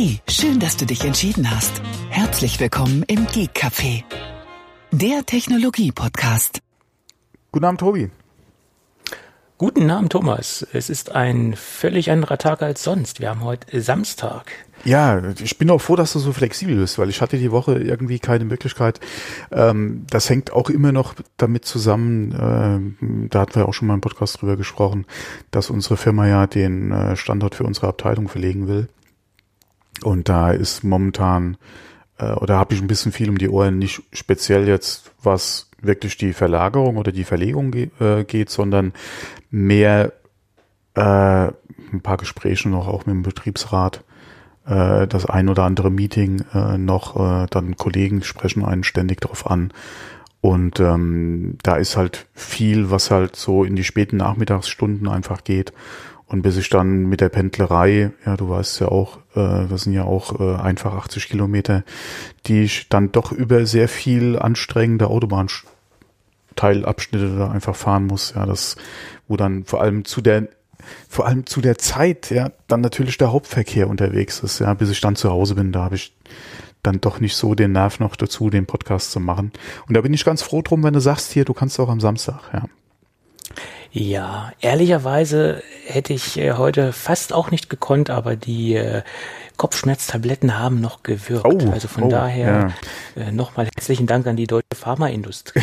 Hey, schön, dass du dich entschieden hast. Herzlich willkommen im Geek Café, der Technologie-Podcast. Guten Abend, Tobi. Guten Abend, Thomas. Es ist ein völlig anderer Tag als sonst. Wir haben heute Samstag. Ja, ich bin auch froh, dass du so flexibel bist, weil ich hatte die Woche irgendwie keine Möglichkeit. Ähm, das hängt auch immer noch damit zusammen, äh, da hatten wir auch schon mal im Podcast drüber gesprochen, dass unsere Firma ja den äh, Standort für unsere Abteilung verlegen will. Und da ist momentan, äh, oder habe ich ein bisschen viel um die Ohren, nicht speziell jetzt, was wirklich die Verlagerung oder die Verlegung ge äh, geht, sondern mehr äh, ein paar Gespräche noch auch mit dem Betriebsrat äh, das ein oder andere Meeting äh, noch, äh, dann Kollegen sprechen einen ständig darauf an. Und ähm, da ist halt viel, was halt so in die späten Nachmittagsstunden einfach geht. Und bis ich dann mit der Pendlerei, ja, du weißt ja auch, äh, das sind ja auch äh, einfach 80 Kilometer, die ich dann doch über sehr viel anstrengende Autobahnteilabschnitte da einfach fahren muss. Ja, das, wo dann vor allem zu der vor allem zu der Zeit, ja, dann natürlich der Hauptverkehr unterwegs ist, ja, bis ich dann zu Hause bin, da habe ich dann doch nicht so den Nerv noch dazu, den Podcast zu machen. Und da bin ich ganz froh drum, wenn du sagst, hier, du kannst auch am Samstag, ja. Ja, ehrlicherweise hätte ich äh, heute fast auch nicht gekonnt, aber die äh, Kopfschmerztabletten haben noch gewirkt. Oh, also von oh, daher ja. äh, nochmal herzlichen Dank an die deutsche Pharmaindustrie.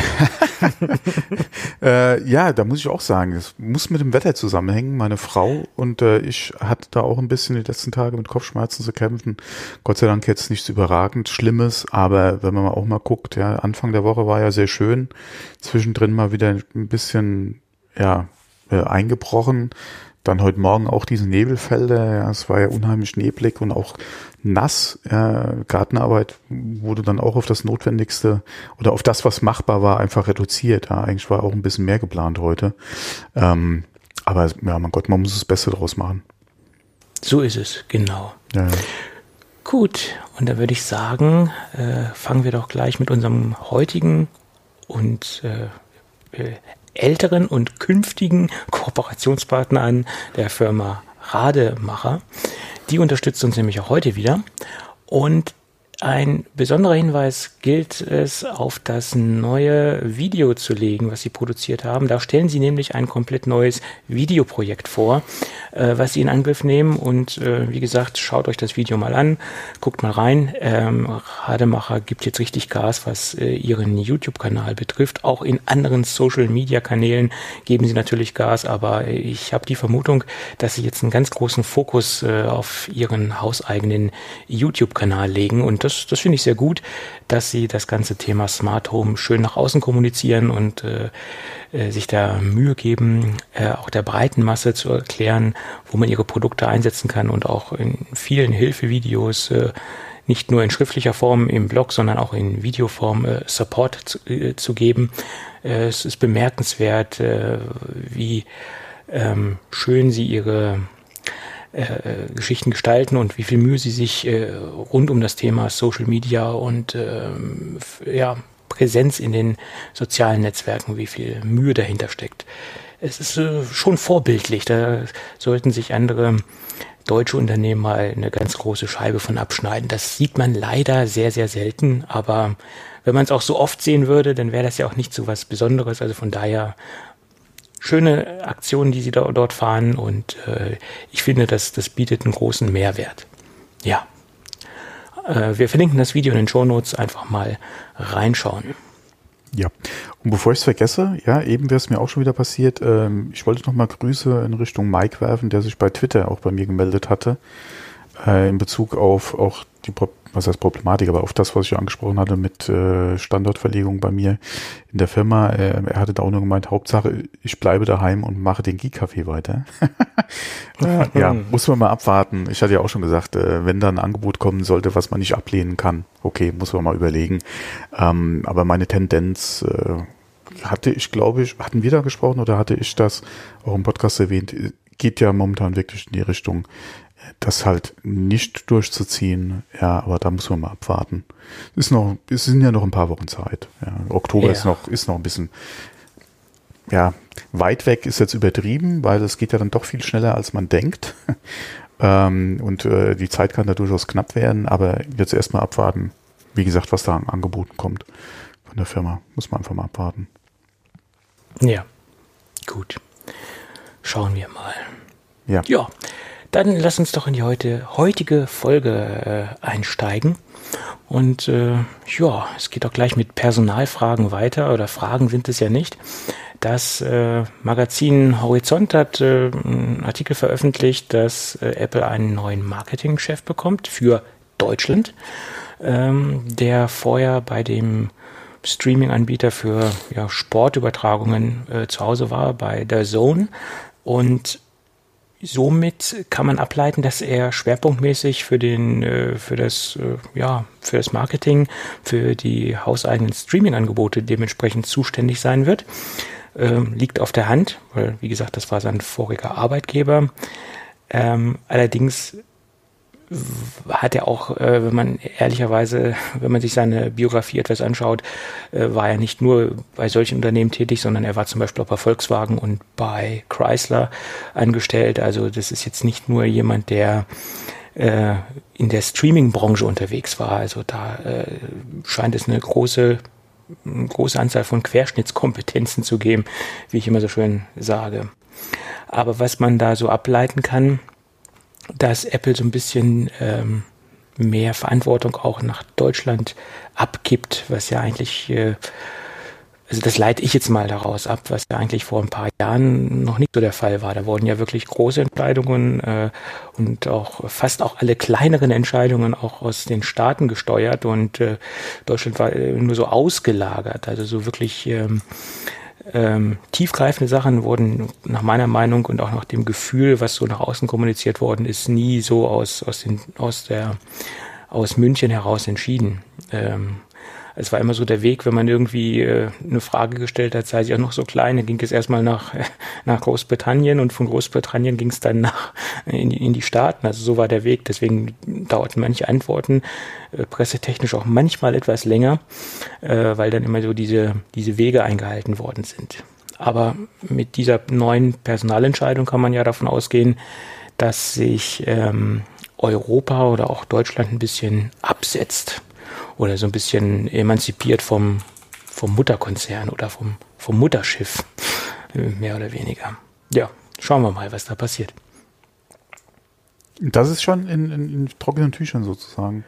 äh, ja, da muss ich auch sagen, es muss mit dem Wetter zusammenhängen. Meine Frau und ich hatte da auch ein bisschen die letzten Tage mit Kopfschmerzen zu kämpfen. Gott sei Dank jetzt nichts überragend Schlimmes, aber wenn man auch mal guckt, ja, Anfang der Woche war ja sehr schön. Zwischendrin mal wieder ein bisschen, ja, äh, eingebrochen. Dann heute Morgen auch diese Nebelfelder. Ja, es war ja unheimlich neblig und auch nass. Ja, Gartenarbeit wurde dann auch auf das Notwendigste oder auf das, was machbar war, einfach reduziert. Ja, eigentlich war auch ein bisschen mehr geplant heute. Ähm, aber ja, mein Gott, man muss das Beste draus machen. So ist es, genau. Ja. Gut, und da würde ich sagen, äh, fangen wir doch gleich mit unserem heutigen und äh, äh älteren und künftigen Kooperationspartner an, der Firma Rademacher. Die unterstützt uns nämlich auch heute wieder. Und ein besonderer Hinweis gilt es, auf das neue Video zu legen, was Sie produziert haben. Da stellen Sie nämlich ein komplett neues Videoprojekt vor, äh, was Sie in Angriff nehmen. Und äh, wie gesagt, schaut euch das Video mal an, guckt mal rein. Ähm, Rademacher gibt jetzt richtig Gas, was äh, Ihren YouTube-Kanal betrifft. Auch in anderen Social-Media-Kanälen geben Sie natürlich Gas, aber ich habe die Vermutung, dass Sie jetzt einen ganz großen Fokus äh, auf Ihren hauseigenen YouTube-Kanal legen und das, das finde ich sehr gut, dass sie das ganze Thema Smart Home schön nach außen kommunizieren und äh, äh, sich da Mühe geben, äh, auch der breiten Masse zu erklären, wo man ihre Produkte einsetzen kann und auch in vielen Hilfevideos äh, nicht nur in schriftlicher Form im Blog, sondern auch in Videoform äh, Support zu, äh, zu geben. Äh, es ist bemerkenswert, äh, wie ähm, schön sie ihre äh, Geschichten gestalten und wie viel Mühe sie sich äh, rund um das Thema Social Media und ähm, ja, Präsenz in den sozialen Netzwerken, wie viel Mühe dahinter steckt. Es ist äh, schon vorbildlich. Da sollten sich andere deutsche Unternehmen mal eine ganz große Scheibe von abschneiden. Das sieht man leider sehr, sehr selten, aber wenn man es auch so oft sehen würde, dann wäre das ja auch nicht so was Besonderes. Also von daher schöne Aktionen, die sie da, dort fahren und äh, ich finde, dass das bietet einen großen Mehrwert. Ja. Äh, wir verlinken das Video in den Show Notes einfach mal reinschauen. Ja, und bevor ich es vergesse, ja, eben wäre es mir auch schon wieder passiert, ähm, ich wollte noch mal Grüße in Richtung Mike werfen, der sich bei Twitter auch bei mir gemeldet hatte, äh, in Bezug auf auch die was heißt Problematik, aber auf das, was ich angesprochen hatte mit äh, Standortverlegung bei mir in der Firma. Äh, er hatte da auch nur gemeint, Hauptsache, ich bleibe daheim und mache den Geek-Café weiter. äh, ja, muss man mal abwarten. Ich hatte ja auch schon gesagt, äh, wenn da ein Angebot kommen sollte, was man nicht ablehnen kann, okay, muss man mal überlegen. Ähm, aber meine Tendenz äh, hatte ich, glaube ich, hatten wir da gesprochen oder hatte ich das auch im Podcast erwähnt, geht ja momentan wirklich in die Richtung, das halt nicht durchzuziehen, ja, aber da muss man mal abwarten. Ist noch, es sind ja noch ein paar Wochen Zeit. Ja. Oktober ja. ist noch, ist noch ein bisschen, ja, weit weg ist jetzt übertrieben, weil es geht ja dann doch viel schneller, als man denkt. ähm, und äh, die Zeit kann da durchaus knapp werden, aber jetzt erstmal abwarten, wie gesagt, was da an Angeboten kommt von der Firma. Muss man einfach mal abwarten. Ja, gut. Schauen wir mal. Ja. Ja, dann lass uns doch in die heute, heutige Folge äh, einsteigen. Und äh, ja, es geht auch gleich mit Personalfragen weiter, oder Fragen sind es ja nicht. Das äh, Magazin Horizont hat äh, einen Artikel veröffentlicht, dass äh, Apple einen neuen Marketingchef bekommt für Deutschland, ähm, der vorher bei dem Streaming-Anbieter für ja, Sportübertragungen äh, zu Hause war, bei der Zone. Und somit kann man ableiten, dass er schwerpunktmäßig für den, äh, für das, äh, ja, für das Marketing, für die hauseigenen Streaming-Angebote dementsprechend zuständig sein wird. Ähm, liegt auf der Hand, weil, wie gesagt, das war sein voriger Arbeitgeber. Ähm, allerdings hat er auch, äh, wenn man ehrlicherweise, wenn man sich seine Biografie etwas anschaut, äh, war er nicht nur bei solchen Unternehmen tätig, sondern er war zum Beispiel auch bei Volkswagen und bei Chrysler angestellt. Also das ist jetzt nicht nur jemand, der äh, in der Streaming-Branche unterwegs war. Also da äh, scheint es eine große eine große Anzahl von Querschnittskompetenzen zu geben, wie ich immer so schön sage. Aber was man da so ableiten kann, dass Apple so ein bisschen ähm, mehr Verantwortung auch nach Deutschland abgibt, was ja eigentlich, äh, also das leite ich jetzt mal daraus ab, was ja eigentlich vor ein paar Jahren noch nicht so der Fall war. Da wurden ja wirklich große Entscheidungen äh, und auch fast auch alle kleineren Entscheidungen auch aus den Staaten gesteuert und äh, Deutschland war äh, nur so ausgelagert, also so wirklich ähm, ähm, tiefgreifende Sachen wurden nach meiner Meinung und auch nach dem Gefühl, was so nach außen kommuniziert worden ist, nie so aus, aus, den, aus, der, aus München heraus entschieden. Ähm, es war immer so der Weg, wenn man irgendwie äh, eine Frage gestellt hat, sei sie auch noch so klein, dann ging es erstmal nach, nach Großbritannien und von Großbritannien ging es dann nach in die, in die Staaten. Also so war der Weg. Deswegen dauerten manche Antworten äh, pressetechnisch auch manchmal etwas länger, äh, weil dann immer so diese, diese Wege eingehalten worden sind. Aber mit dieser neuen Personalentscheidung kann man ja davon ausgehen, dass sich ähm, Europa oder auch Deutschland ein bisschen absetzt oder so ein bisschen emanzipiert vom, vom Mutterkonzern oder vom, vom Mutterschiff, mehr oder weniger. Ja, schauen wir mal, was da passiert. Das ist schon in, in, in trockenen Tüchern sozusagen.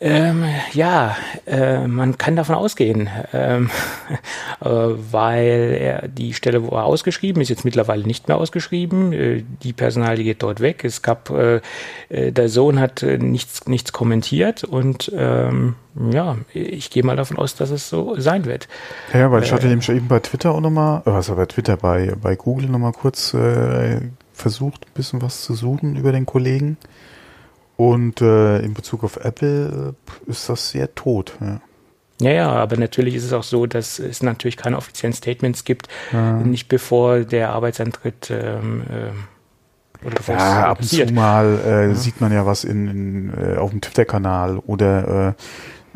Ähm, ja, äh, man kann davon ausgehen, ähm, äh, weil er die Stelle war ausgeschrieben, ist jetzt mittlerweile nicht mehr ausgeschrieben. Äh, die Personalie geht dort weg. Es gab, äh, äh der Sohn hat äh, nichts, nichts kommentiert und ähm, ja, ich gehe mal davon aus, dass es so sein wird. Ja, weil ich hatte nämlich eben bei Twitter auch nochmal, also bei Twitter, bei, bei Google nochmal kurz versucht, ein bisschen was zu suchen über den Kollegen. Und äh, in Bezug auf Apple äh, ist das sehr tot. Ja. Ja, ja, aber natürlich ist es auch so, dass es natürlich keine offiziellen Statements gibt, ja. nicht bevor der Arbeitsantritt ähm, äh, oder ja, ab und zu mal äh, ja. sieht man ja was in, in äh, auf dem Twitter-Kanal oder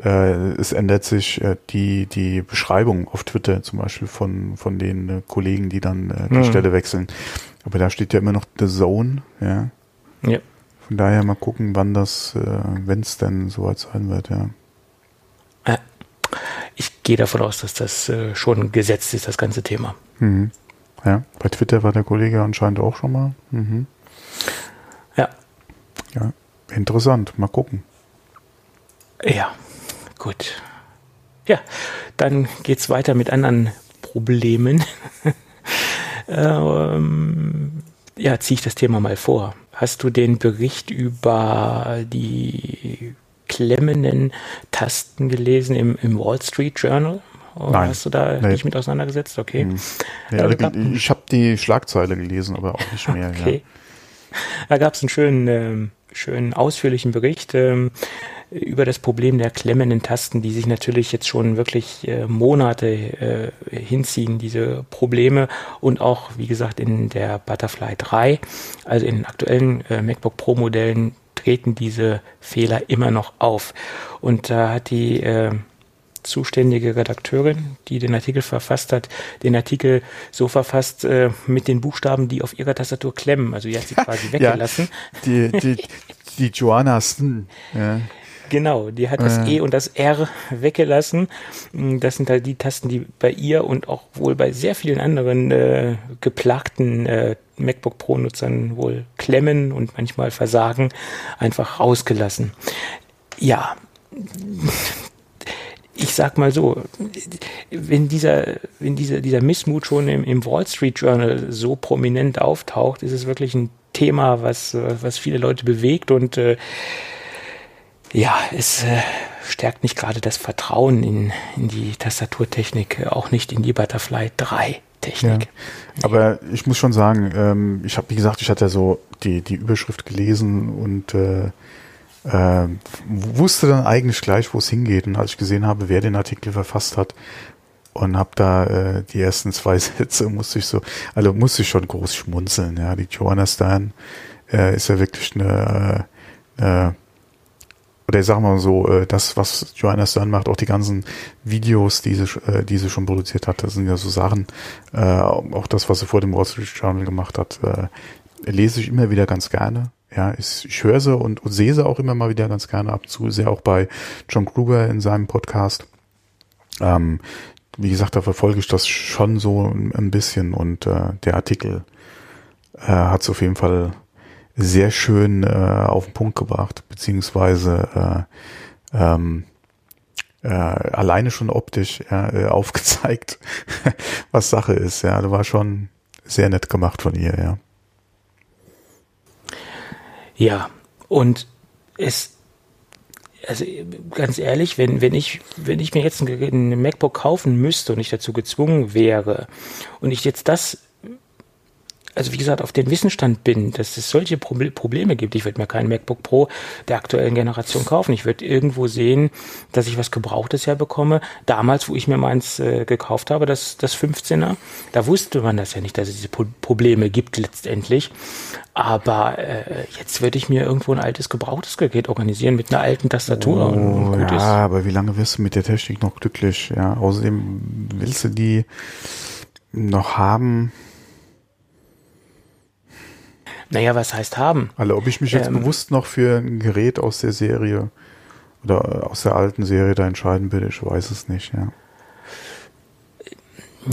äh, äh, es ändert sich äh, die die Beschreibung auf Twitter zum Beispiel von von den äh, Kollegen, die dann äh, die mhm. Stelle wechseln. Aber da steht ja immer noch The Zone, ja. Ja. Von daher mal gucken, wann das, äh, wenn es denn soweit sein wird, ja. Ich gehe davon aus, dass das äh, schon gesetzt ist, das ganze Thema. Mhm. Ja, bei Twitter war der Kollege anscheinend auch schon mal. Mhm. Ja. Ja, interessant. Mal gucken. Ja, gut. Ja, dann geht es weiter mit anderen Problemen. ähm, ja, ziehe ich das Thema mal vor. Hast du den Bericht über die klemmenden Tasten gelesen im, im Wall Street Journal? Oder Nein. Hast du da nee. dich mit auseinandergesetzt? Okay. Hm. Ja, ich, ich habe die Schlagzeile gelesen, aber auch nicht mehr. okay. Ja. Da gab es einen schönen, ähm, schönen ausführlichen Bericht. Ähm, über das Problem der klemmenden Tasten, die sich natürlich jetzt schon wirklich äh, Monate äh, hinziehen, diese Probleme und auch, wie gesagt, in der Butterfly 3, also in den aktuellen äh, MacBook Pro Modellen treten diese Fehler immer noch auf. Und da hat die, äh, zuständige Redakteurin, die den Artikel verfasst hat, den Artikel so verfasst äh, mit den Buchstaben, die auf ihrer Tastatur klemmen. Also die hat sie quasi weggelassen. Ja, die, die, die Joanna Sn, ja. Genau, die hat das äh. E und das R weggelassen. Das sind halt die Tasten, die bei ihr und auch wohl bei sehr vielen anderen äh, geplagten äh, MacBook Pro-Nutzern wohl klemmen und manchmal versagen, einfach rausgelassen. Ja, ich sag mal so, wenn dieser, wenn dieser, dieser Missmut schon im, im Wall Street Journal so prominent auftaucht, ist es wirklich ein Thema, was, was viele Leute bewegt und äh, ja, es äh, stärkt nicht gerade das Vertrauen in, in die Tastaturtechnik, auch nicht in die Butterfly 3 Technik. Ja, aber ich muss schon sagen, ähm, ich habe, wie gesagt, ich hatte ja so die, die Überschrift gelesen und äh, äh, wusste dann eigentlich gleich, wo es hingeht. Und als ich gesehen habe, wer den Artikel verfasst hat und habe da äh, die ersten zwei Sätze, musste ich so, also musste ich schon groß schmunzeln. Ja, die Joanna Stern äh, ist ja wirklich eine äh, äh oder sagen wir mal so, äh, das, was Joanna Stern macht, auch die ganzen Videos, die sie, äh, die sie schon produziert hat, das sind ja so Sachen, äh, auch das, was sie vor dem Wall Street Journal gemacht hat, lese ich immer wieder ganz gerne. Ja, ich, ich höre sie und, und sehe sie auch immer mal wieder ganz gerne ab zu, sehr auch bei John Kruger in seinem Podcast. Ähm, wie gesagt, da verfolge ich das schon so ein bisschen und äh, der Artikel äh, hat es auf jeden Fall sehr schön äh, auf den Punkt gebracht, beziehungsweise äh, ähm, äh, alleine schon optisch ja, äh, aufgezeigt, was Sache ist. Ja, das war schon sehr nett gemacht von ihr. Ja. Ja, und es also ganz ehrlich, wenn, wenn ich, wenn ich mir jetzt ein, ein MacBook kaufen müsste und ich dazu gezwungen wäre und ich jetzt das also wie gesagt, auf den Wissensstand bin, dass es solche Probleme gibt. Ich würde mir keinen MacBook Pro der aktuellen Generation kaufen. Ich würde irgendwo sehen, dass ich was Gebrauchtes herbekomme. Damals, wo ich mir meins äh, gekauft habe, das, das 15er, da wusste man das ja nicht, dass es diese Probleme gibt letztendlich. Aber äh, jetzt würde ich mir irgendwo ein altes gebrauchtes Gerät organisieren mit einer alten Tastatur. Oh, und, und ja, ist. aber wie lange wirst du mit der Technik noch glücklich? Ja, außerdem willst du die noch haben naja, was heißt haben? Also ob ich mich jetzt ähm, bewusst noch für ein Gerät aus der Serie oder aus der alten Serie da entscheiden würde, ich weiß es nicht, ja.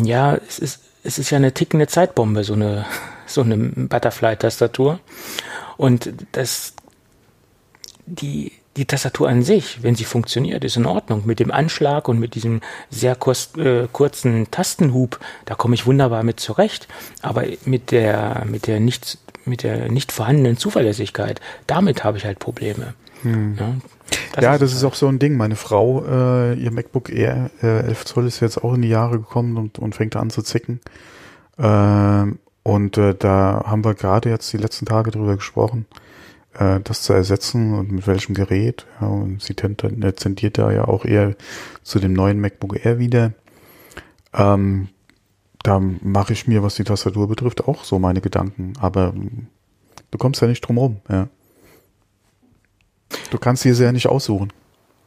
Ja, es ist, es ist ja eine tickende Zeitbombe, so eine, so eine Butterfly-Tastatur. Und das, die, die Tastatur an sich, wenn sie funktioniert, ist in Ordnung. Mit dem Anschlag und mit diesem sehr kurz, äh, kurzen Tastenhub, da komme ich wunderbar mit zurecht. Aber mit der, mit der nicht mit der nicht vorhandenen Zuverlässigkeit, damit habe ich halt Probleme. Hm. Ja, das, ja, ist, das ist auch so ein Ding. Meine Frau, äh, ihr MacBook Air äh, 11 Zoll ist jetzt auch in die Jahre gekommen und, und fängt an zu zicken. Äh, und äh, da haben wir gerade jetzt die letzten Tage drüber gesprochen, äh, das zu ersetzen und mit welchem Gerät. Ja, und sie tendiert da ja auch eher zu dem neuen MacBook Air wieder. Ähm, da mache ich mir, was die Tastatur betrifft, auch so meine Gedanken. Aber du kommst ja nicht drum rum, ja. Du kannst diese ja nicht aussuchen.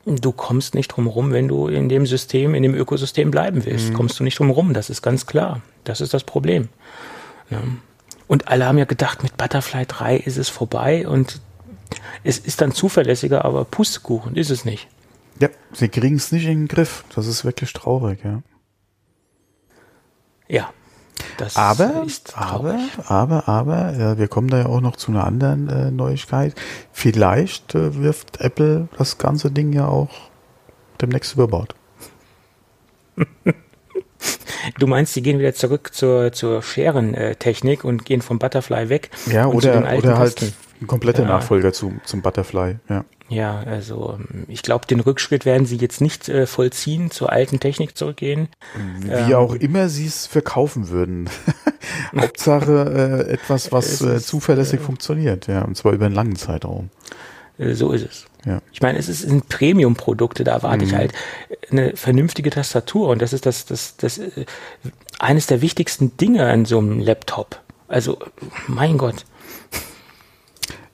Du kommst nicht drum rum, wenn du in dem System, in dem Ökosystem bleiben willst. Mhm. Kommst du nicht drum rum, das ist ganz klar. Das ist das Problem. Ja. Und alle haben ja gedacht, mit Butterfly 3 ist es vorbei und es ist dann zuverlässiger, aber Pustekuchen ist es nicht. Ja, sie kriegen es nicht in den Griff. Das ist wirklich traurig, ja. Ja. Das aber, aber, aber, aber, ja, wir kommen da ja auch noch zu einer anderen äh, Neuigkeit. Vielleicht äh, wirft Apple das ganze Ding ja auch demnächst über Bord. Du meinst, die gehen wieder zurück zur, zur Scherentechnik und gehen vom Butterfly weg? Ja, oder, oder halt ein kompletter ja. Nachfolger zu, zum Butterfly, ja. Ja, also ich glaube, den Rückschritt werden sie jetzt nicht äh, vollziehen, zur alten Technik zurückgehen. Wie ähm, auch immer sie es verkaufen würden. Hauptsache äh, etwas, was äh, zuverlässig äh, funktioniert, ja, und zwar über einen langen Zeitraum. Äh, so ist es. Ja. Ich meine, es sind Premium-Produkte, da erwarte mhm. ich halt eine vernünftige Tastatur und das ist das, das, das, äh, eines der wichtigsten Dinge an so einem Laptop. Also, mein Gott.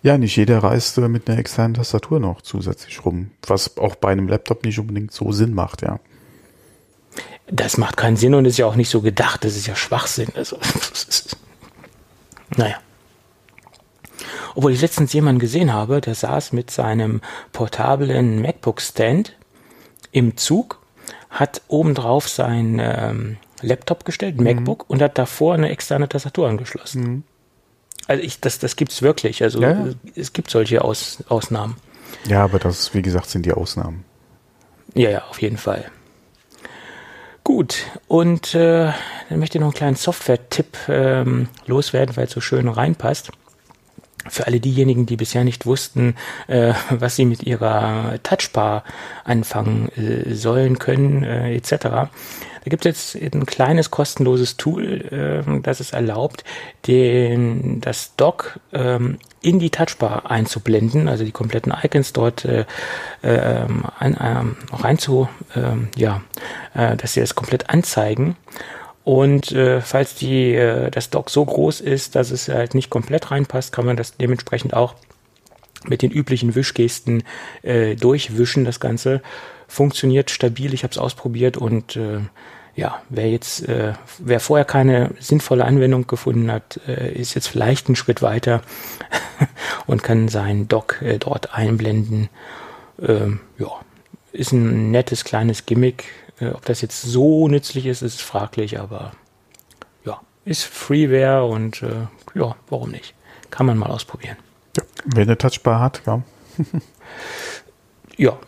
Ja, nicht jeder reist mit einer externen Tastatur noch zusätzlich rum, was auch bei einem Laptop nicht unbedingt so Sinn macht, ja. das macht keinen Sinn und ist ja auch nicht so gedacht. Das ist ja Schwachsinn. Also, naja. Obwohl ich letztens jemanden gesehen habe, der saß mit seinem portablen MacBook-Stand im Zug, hat obendrauf sein ähm, Laptop gestellt, mhm. MacBook, und hat davor eine externe Tastatur angeschlossen. Mhm. Also ich, das, das gibt's wirklich. Also ja, ja. es gibt solche Aus, Ausnahmen. Ja, aber das, wie gesagt, sind die Ausnahmen. Ja, ja, auf jeden Fall. Gut, und äh, dann möchte ich noch einen kleinen Software-Tipp ähm, loswerden, weil es so schön reinpasst. Für alle diejenigen, die bisher nicht wussten, äh, was sie mit ihrer Touchbar anfangen äh, sollen, können, äh, etc. Da gibt es jetzt ein kleines kostenloses Tool, äh, das es erlaubt, den, das Dock ähm, in die Touchbar einzublenden, also die kompletten Icons dort äh, äh, ein, ähm, rein ähm, ja, äh, dass sie das komplett anzeigen. Und äh, falls die, äh, das Dock so groß ist, dass es halt nicht komplett reinpasst, kann man das dementsprechend auch mit den üblichen Wischgesten äh, durchwischen. Das Ganze funktioniert stabil. Ich habe es ausprobiert und äh, ja, wer jetzt, äh, wer vorher keine sinnvolle Anwendung gefunden hat, äh, ist jetzt vielleicht einen Schritt weiter und kann seinen Dock äh, dort einblenden. Ähm, ja, ist ein nettes kleines Gimmick. Äh, ob das jetzt so nützlich ist, ist fraglich, aber ja, ist Freeware und äh, ja, warum nicht? Kann man mal ausprobieren. Ja, wer eine Touchbar hat, ja. ja,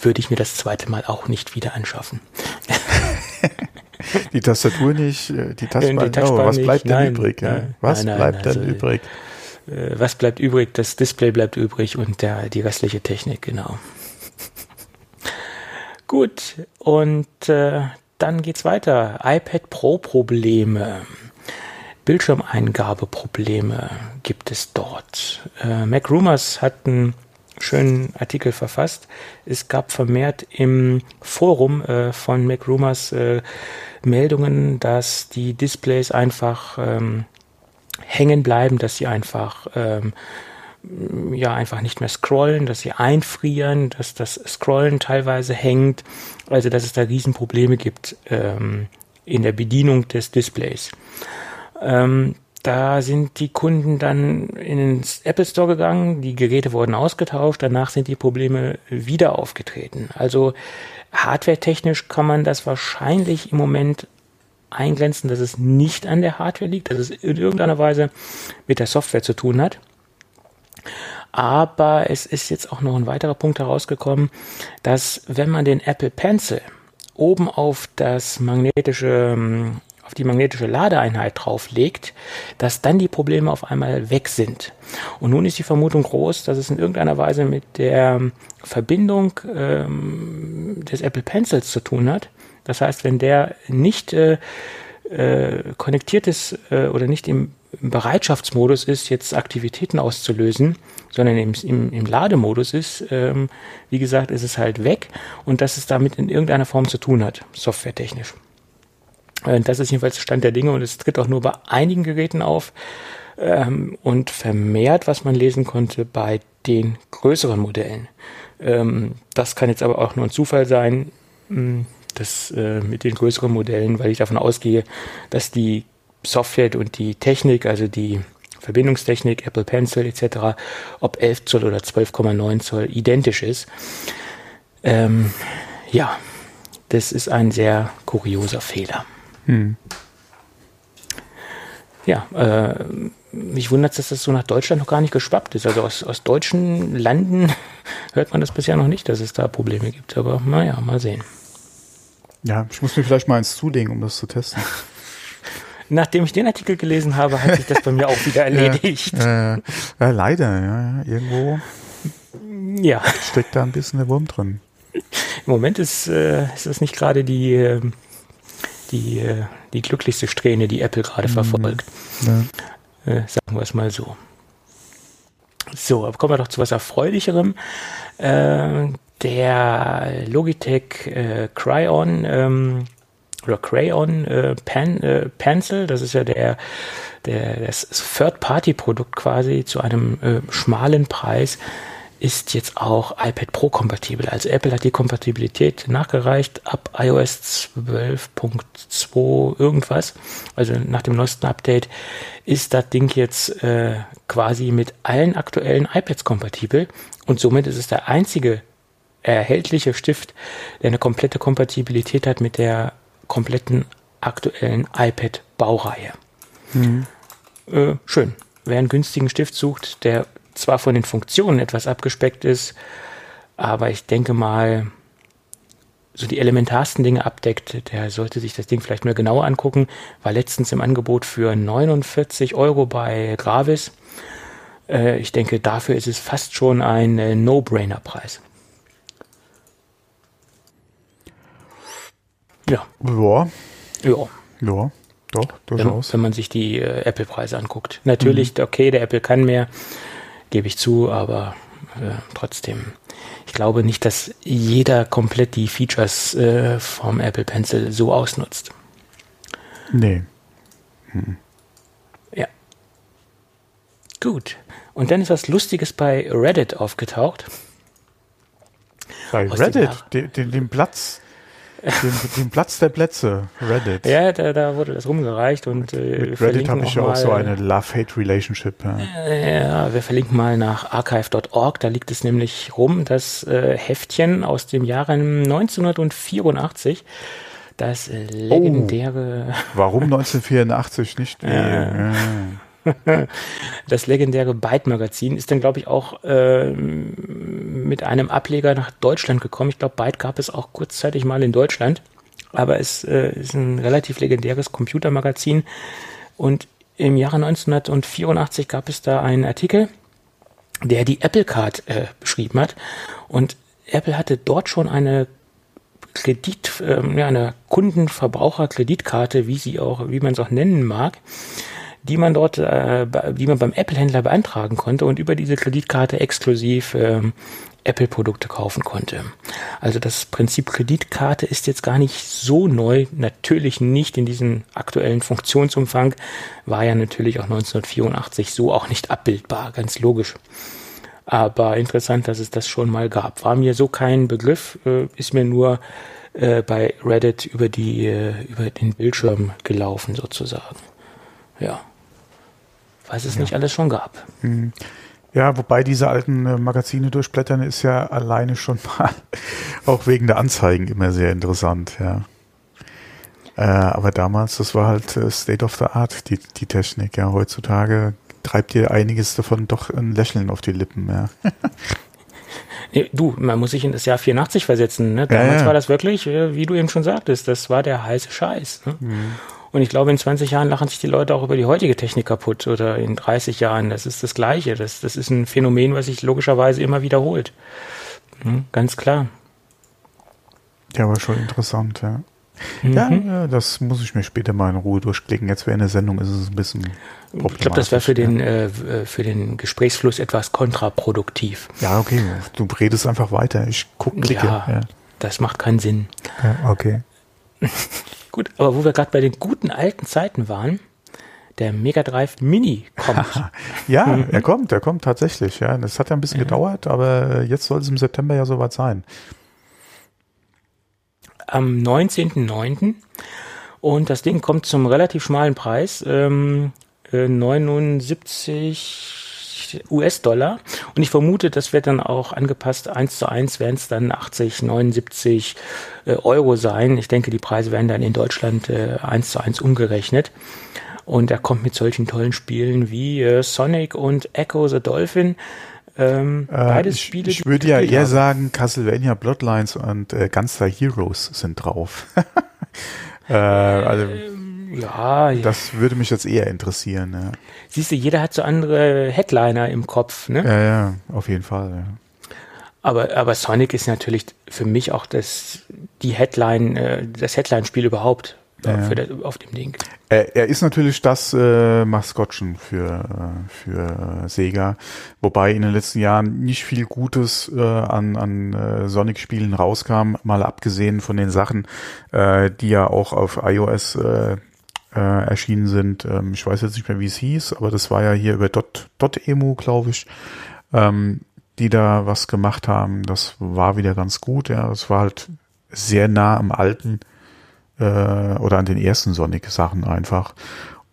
würde ich mir das zweite Mal auch nicht wieder anschaffen. die Tastatur nicht, äh, die Tastatur, die Tastatur oh, was bleibt nicht, denn nein, übrig? Ja? Was nein, bleibt also, denn übrig? Äh, was bleibt übrig? Das Display bleibt übrig und der, die restliche Technik, genau. Gut, und äh, dann geht's weiter. iPad Pro Probleme. Bildschirmeingabeprobleme gibt es dort. Äh, Mac Rumors hat ein schönen Artikel verfasst. Es gab vermehrt im Forum äh, von MacRumors äh, Meldungen, dass die Displays einfach ähm, hängen bleiben, dass sie einfach ähm, ja einfach nicht mehr scrollen, dass sie einfrieren, dass das Scrollen teilweise hängt, also dass es da Riesenprobleme gibt ähm, in der Bedienung des Displays. Ähm, da sind die Kunden dann in den Apple Store gegangen, die Geräte wurden ausgetauscht, danach sind die Probleme wieder aufgetreten. Also hardware-technisch kann man das wahrscheinlich im Moment eingrenzen, dass es nicht an der Hardware liegt, dass es in irgendeiner Weise mit der Software zu tun hat. Aber es ist jetzt auch noch ein weiterer Punkt herausgekommen, dass wenn man den Apple Pencil oben auf das magnetische ähm, auf die magnetische Ladeeinheit drauflegt, dass dann die Probleme auf einmal weg sind. Und nun ist die Vermutung groß, dass es in irgendeiner Weise mit der Verbindung ähm, des Apple Pencils zu tun hat. Das heißt, wenn der nicht äh, äh, konnektiert ist äh, oder nicht im, im, Bereitschaftsmodus ist, jetzt Aktivitäten auszulösen, sondern im, im, im Lademodus ist, ähm, wie gesagt, ist es halt weg und dass es damit in irgendeiner Form zu tun hat, softwaretechnisch. Äh, das ist jedenfalls Stand der Dinge und es tritt auch nur bei einigen Geräten auf ähm, und vermehrt, was man lesen konnte, bei den größeren Modellen. Ähm, das kann jetzt aber auch nur ein Zufall sein, hm, das äh, mit den größeren Modellen, weil ich davon ausgehe, dass die Software und die Technik, also die Verbindungstechnik, Apple Pencil etc., ob 11 Zoll oder 12,9 Zoll identisch ist. Ähm, ja, das ist ein sehr kurioser Fehler. Hm. Ja, äh, mich wundert es, dass das so nach Deutschland noch gar nicht geschwappt ist. Also aus, aus deutschen Landen hört man das bisher noch nicht, dass es da Probleme gibt. Aber naja, mal sehen. Ja, ich muss mir vielleicht mal eins zulegen, um das zu testen. Nachdem ich den Artikel gelesen habe, hat sich das bei mir auch wieder erledigt. Ja, äh, ja leider, ja, irgendwo ja. steckt da ein bisschen der Wurm drin. Im Moment ist, äh, ist das nicht gerade die, äh, die, äh, die glücklichste Strähne, die Apple gerade mhm. verfolgt. Ja. Äh, sagen wir es mal so. So, aber kommen wir doch zu was Erfreulicherem. Äh, der Logitech äh, Cryon ähm, oder Crayon äh, Pen, äh, Pencil, das ist ja der, der das Third-Party-Produkt quasi zu einem äh, schmalen Preis, ist jetzt auch iPad Pro kompatibel. Also Apple hat die Kompatibilität nachgereicht ab iOS 12.2 irgendwas. Also nach dem neuesten Update ist das Ding jetzt äh, quasi mit allen aktuellen iPads kompatibel und somit ist es der einzige erhältliche Stift, der eine komplette Kompatibilität hat mit der kompletten aktuellen iPad-Baureihe. Mhm. Äh, schön. Wer einen günstigen Stift sucht, der zwar von den Funktionen etwas abgespeckt ist, aber ich denke mal, so die elementarsten Dinge abdeckt, der sollte sich das Ding vielleicht mal genauer angucken. War letztens im Angebot für 49 Euro bei Gravis. Äh, ich denke, dafür ist es fast schon ein äh, No-Brainer-Preis. Ja. Ja. Ja. Ja. Doch, durchaus. Wenn, wenn man sich die äh, Apple-Preise anguckt. Natürlich, mhm. okay, der Apple kann mehr, gebe ich zu, aber äh, trotzdem. Ich glaube nicht, dass jeder komplett die Features äh, vom Apple Pencil so ausnutzt. Nee. Mhm. Ja. Gut. Und dann ist was Lustiges bei Reddit aufgetaucht. Bei Reddit, den, den, den Platz den, den, Platz der Plätze, Reddit. Ja, da, da wurde das rumgereicht und äh, mit Reddit habe ich ja auch so eine Love-Hate-Relationship. Ja. ja. wir verlinken mal nach archive.org, da liegt es nämlich rum, das äh, Heftchen aus dem Jahre 1984, das legendäre... Oh, warum 1984 nicht? Ja. Das legendäre Byte-Magazin ist dann, glaube ich, auch äh, mit einem Ableger nach Deutschland gekommen. Ich glaube, Byte gab es auch kurzzeitig mal in Deutschland, aber es äh, ist ein relativ legendäres Computermagazin. Und im Jahre 1984 gab es da einen Artikel, der die Apple Card äh, beschrieben hat. Und Apple hatte dort schon eine Kredit, äh, eine Kundenverbraucherkreditkarte, wie sie auch, wie man es auch nennen mag, die man dort, äh, die man beim Apple-Händler beantragen konnte und über diese Kreditkarte exklusiv ähm, Apple-Produkte kaufen konnte. Also das Prinzip Kreditkarte ist jetzt gar nicht so neu, natürlich nicht in diesem aktuellen Funktionsumfang, war ja natürlich auch 1984 so auch nicht abbildbar, ganz logisch. Aber interessant, dass es das schon mal gab. War mir so kein Begriff, äh, ist mir nur äh, bei Reddit über die äh, über den Bildschirm gelaufen sozusagen. Ja was es ja. nicht alles schon gab. Mhm. Ja, wobei diese alten äh, Magazine durchblättern ist ja alleine schon mal auch wegen der Anzeigen immer sehr interessant, ja. Äh, aber damals, das war halt äh, State of the Art, die, die Technik, ja. Heutzutage treibt dir einiges davon doch ein Lächeln auf die Lippen, ja. Nee, du, man muss sich in das Jahr 84 versetzen. Ne? Damals ja, ja. war das wirklich, wie du eben schon sagtest, das war der heiße Scheiß. Ne? Mhm. Und ich glaube, in 20 Jahren lachen sich die Leute auch über die heutige Technik kaputt oder in 30 Jahren. Das ist das Gleiche. Das, das ist ein Phänomen, was sich logischerweise immer wiederholt. Hm, ganz klar. Ja, aber schon interessant, ja. Mhm. Ja, das muss ich mir später mal in Ruhe durchklicken. Jetzt wäre eine Sendung ist es ein bisschen. Ich glaube, das wäre für den äh, für den Gesprächsfluss etwas kontraproduktiv. Ja, okay. Du redest einfach weiter. Ich gucke. Ja, ja, das macht keinen Sinn. Ja, okay. Gut, aber wo wir gerade bei den guten alten Zeiten waren, der Mega Drive Mini kommt. ja, mhm. er kommt, er kommt tatsächlich. Ja, das hat ja ein bisschen ja. gedauert, aber jetzt soll es im September ja soweit sein. Am 19.09. Und das Ding kommt zum relativ schmalen Preis. Ähm, 79 US-Dollar. Und ich vermute, das wird dann auch angepasst. Eins zu eins werden es dann 80, 79 äh, Euro sein. Ich denke, die Preise werden dann in Deutschland äh, eins zu eins umgerechnet. Und er kommt mit solchen tollen Spielen wie äh, Sonic und Echo the Dolphin. Ähm, äh, beides ich, Spiele. Ich würde ja eher haben. sagen, Castlevania Bloodlines und äh, Gunstar Heroes sind drauf. äh, also, ja. Das würde mich jetzt eher interessieren. Ja. Siehst du, jeder hat so andere Headliner im Kopf, ne? Ja, ja, auf jeden Fall. Ja. Aber, aber Sonic ist natürlich für mich auch das, die Headline, äh, das Headline-Spiel überhaupt ja. das, auf dem Ding. Er, er ist natürlich das äh, Maskottchen für, äh, für Sega, wobei in den letzten Jahren nicht viel Gutes äh, an, an äh, Sonic-Spielen rauskam, mal abgesehen von den Sachen, äh, die ja auch auf iOS äh, erschienen sind. Ähm, ich weiß jetzt nicht mehr, wie es hieß, aber das war ja hier über Dot, Dot Emu, glaube ich. Ähm, die da was gemacht haben. Das war wieder ganz gut. Ja, es war halt sehr nah am alten äh, oder an den ersten Sonic-Sachen einfach.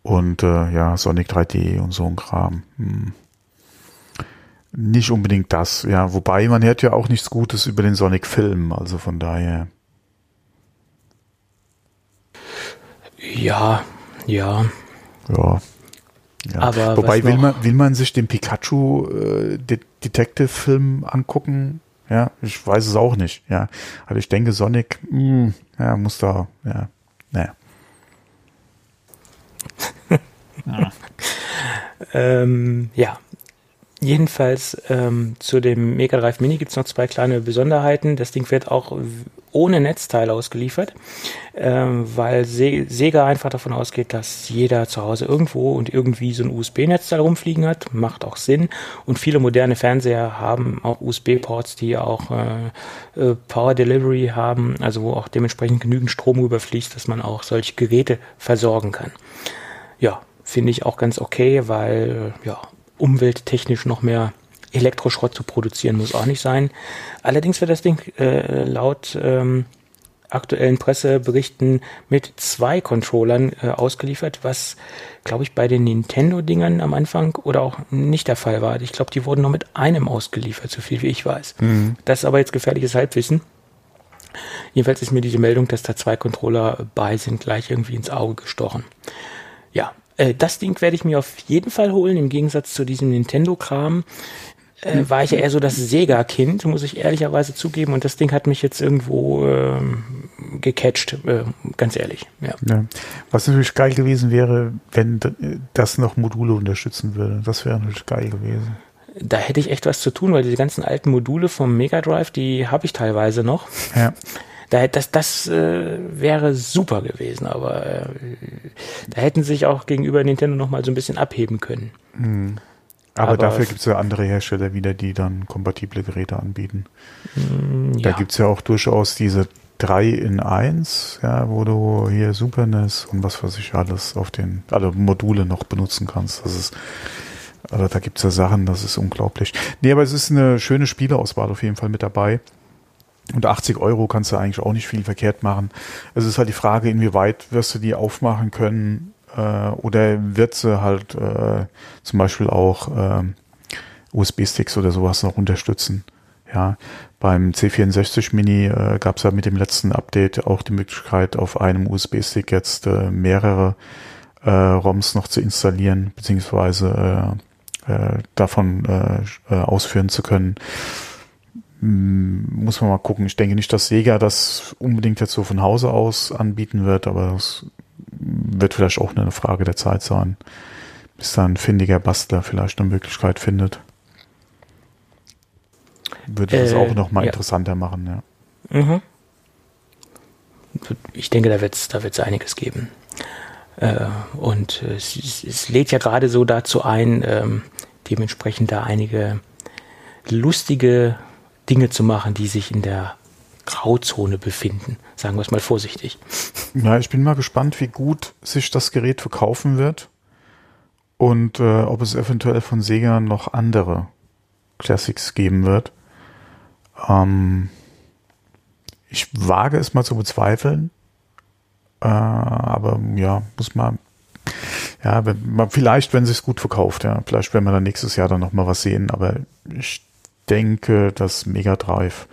Und äh, ja, Sonic 3D und so ein Kram. Hm. Nicht unbedingt das, ja. Wobei man hört ja auch nichts Gutes über den Sonic-Film, also von daher. Ja, ja. Ja. ja. Aber Wobei will man, will man sich den Pikachu äh, De Detective Film angucken? Ja, ich weiß es auch nicht. Ja, also ich denke Sonic, mh, hm, ja, muss da, ja, naja. ja. ähm, ja, Jedenfalls ähm, zu dem Mega Drive Mini gibt es noch zwei kleine Besonderheiten. Das Ding wird auch ohne Netzteil ausgeliefert, ähm, weil Se Sega einfach davon ausgeht, dass jeder zu Hause irgendwo und irgendwie so ein USB-Netzteil rumfliegen hat. Macht auch Sinn. Und viele moderne Fernseher haben auch USB-Ports, die auch äh, äh, Power Delivery haben, also wo auch dementsprechend genügend Strom überfließt, dass man auch solche Geräte versorgen kann. Ja, finde ich auch ganz okay, weil ja, umwelttechnisch noch mehr Elektroschrott zu produzieren, muss auch nicht sein. Allerdings wird das Ding äh, laut ähm, aktuellen Presseberichten mit zwei Controllern äh, ausgeliefert, was, glaube ich, bei den Nintendo-Dingern am Anfang oder auch nicht der Fall war. Ich glaube, die wurden nur mit einem ausgeliefert, so viel wie ich weiß. Mhm. Das ist aber jetzt gefährliches Halbwissen. Jedenfalls ist mir diese Meldung, dass da zwei Controller bei sind, gleich irgendwie ins Auge gestochen. Ja, äh, das Ding werde ich mir auf jeden Fall holen, im Gegensatz zu diesem Nintendo-Kram. Äh, war ich ja eher so das Sega-Kind, muss ich ehrlicherweise zugeben. Und das Ding hat mich jetzt irgendwo äh, gecatcht, äh, ganz ehrlich. Ja. ja. Was natürlich geil gewesen wäre, wenn das noch Module unterstützen würde. Das wäre natürlich geil gewesen. Da hätte ich echt was zu tun, weil diese ganzen alten Module vom Mega Drive, die habe ich teilweise noch. Ja. Da, das das äh, wäre super gewesen, aber äh, da hätten sie sich auch gegenüber Nintendo noch mal so ein bisschen abheben können. Mhm. Aber, aber, dafür gibt es ja andere Hersteller wieder, die dann kompatible Geräte anbieten. Mm, da ja. gibt es ja auch durchaus diese 3 in 1, ja, wo du hier Super NES und was weiß ich alles auf den, also Module noch benutzen kannst. Das ist, also da gibt es ja Sachen, das ist unglaublich. Nee, aber es ist eine schöne Spieleauswahl auf jeden Fall mit dabei. Und 80 Euro kannst du eigentlich auch nicht viel verkehrt machen. Es ist halt die Frage, inwieweit wirst du die aufmachen können äh, oder wird sie halt äh, zum Beispiel auch äh, USB-Sticks oder sowas noch unterstützen. Ja, beim C64 Mini äh, gab es ja mit dem letzten Update auch die Möglichkeit, auf einem USB-Stick jetzt äh, mehrere äh, ROMs noch zu installieren, beziehungsweise äh, äh, davon äh, äh ausführen zu können. Hm, muss man mal gucken. Ich denke nicht, dass Sega das unbedingt jetzt so von Hause aus anbieten wird, aber es wird vielleicht auch eine Frage der Zeit sein, bis da ein findiger Bastler vielleicht eine Möglichkeit findet. Würde das äh, auch noch mal ja. interessanter machen, ja. Mhm. Ich denke, da wird es da wird's einiges geben. Äh, und es, es, lädt ja gerade so dazu ein, ähm, dementsprechend da einige lustige Dinge zu machen, die sich in der Grauzone befinden. Sagen wir es mal vorsichtig. Ja, ich bin mal gespannt, wie gut sich das Gerät verkaufen wird und äh, ob es eventuell von Sega noch andere Classics geben wird. Ähm, ich wage es mal zu bezweifeln, äh, aber ja, muss man ja, wenn, vielleicht, wenn es sich gut verkauft, ja, vielleicht werden wir dann nächstes Jahr dann noch mal was sehen, aber ich denke, das Mega Drive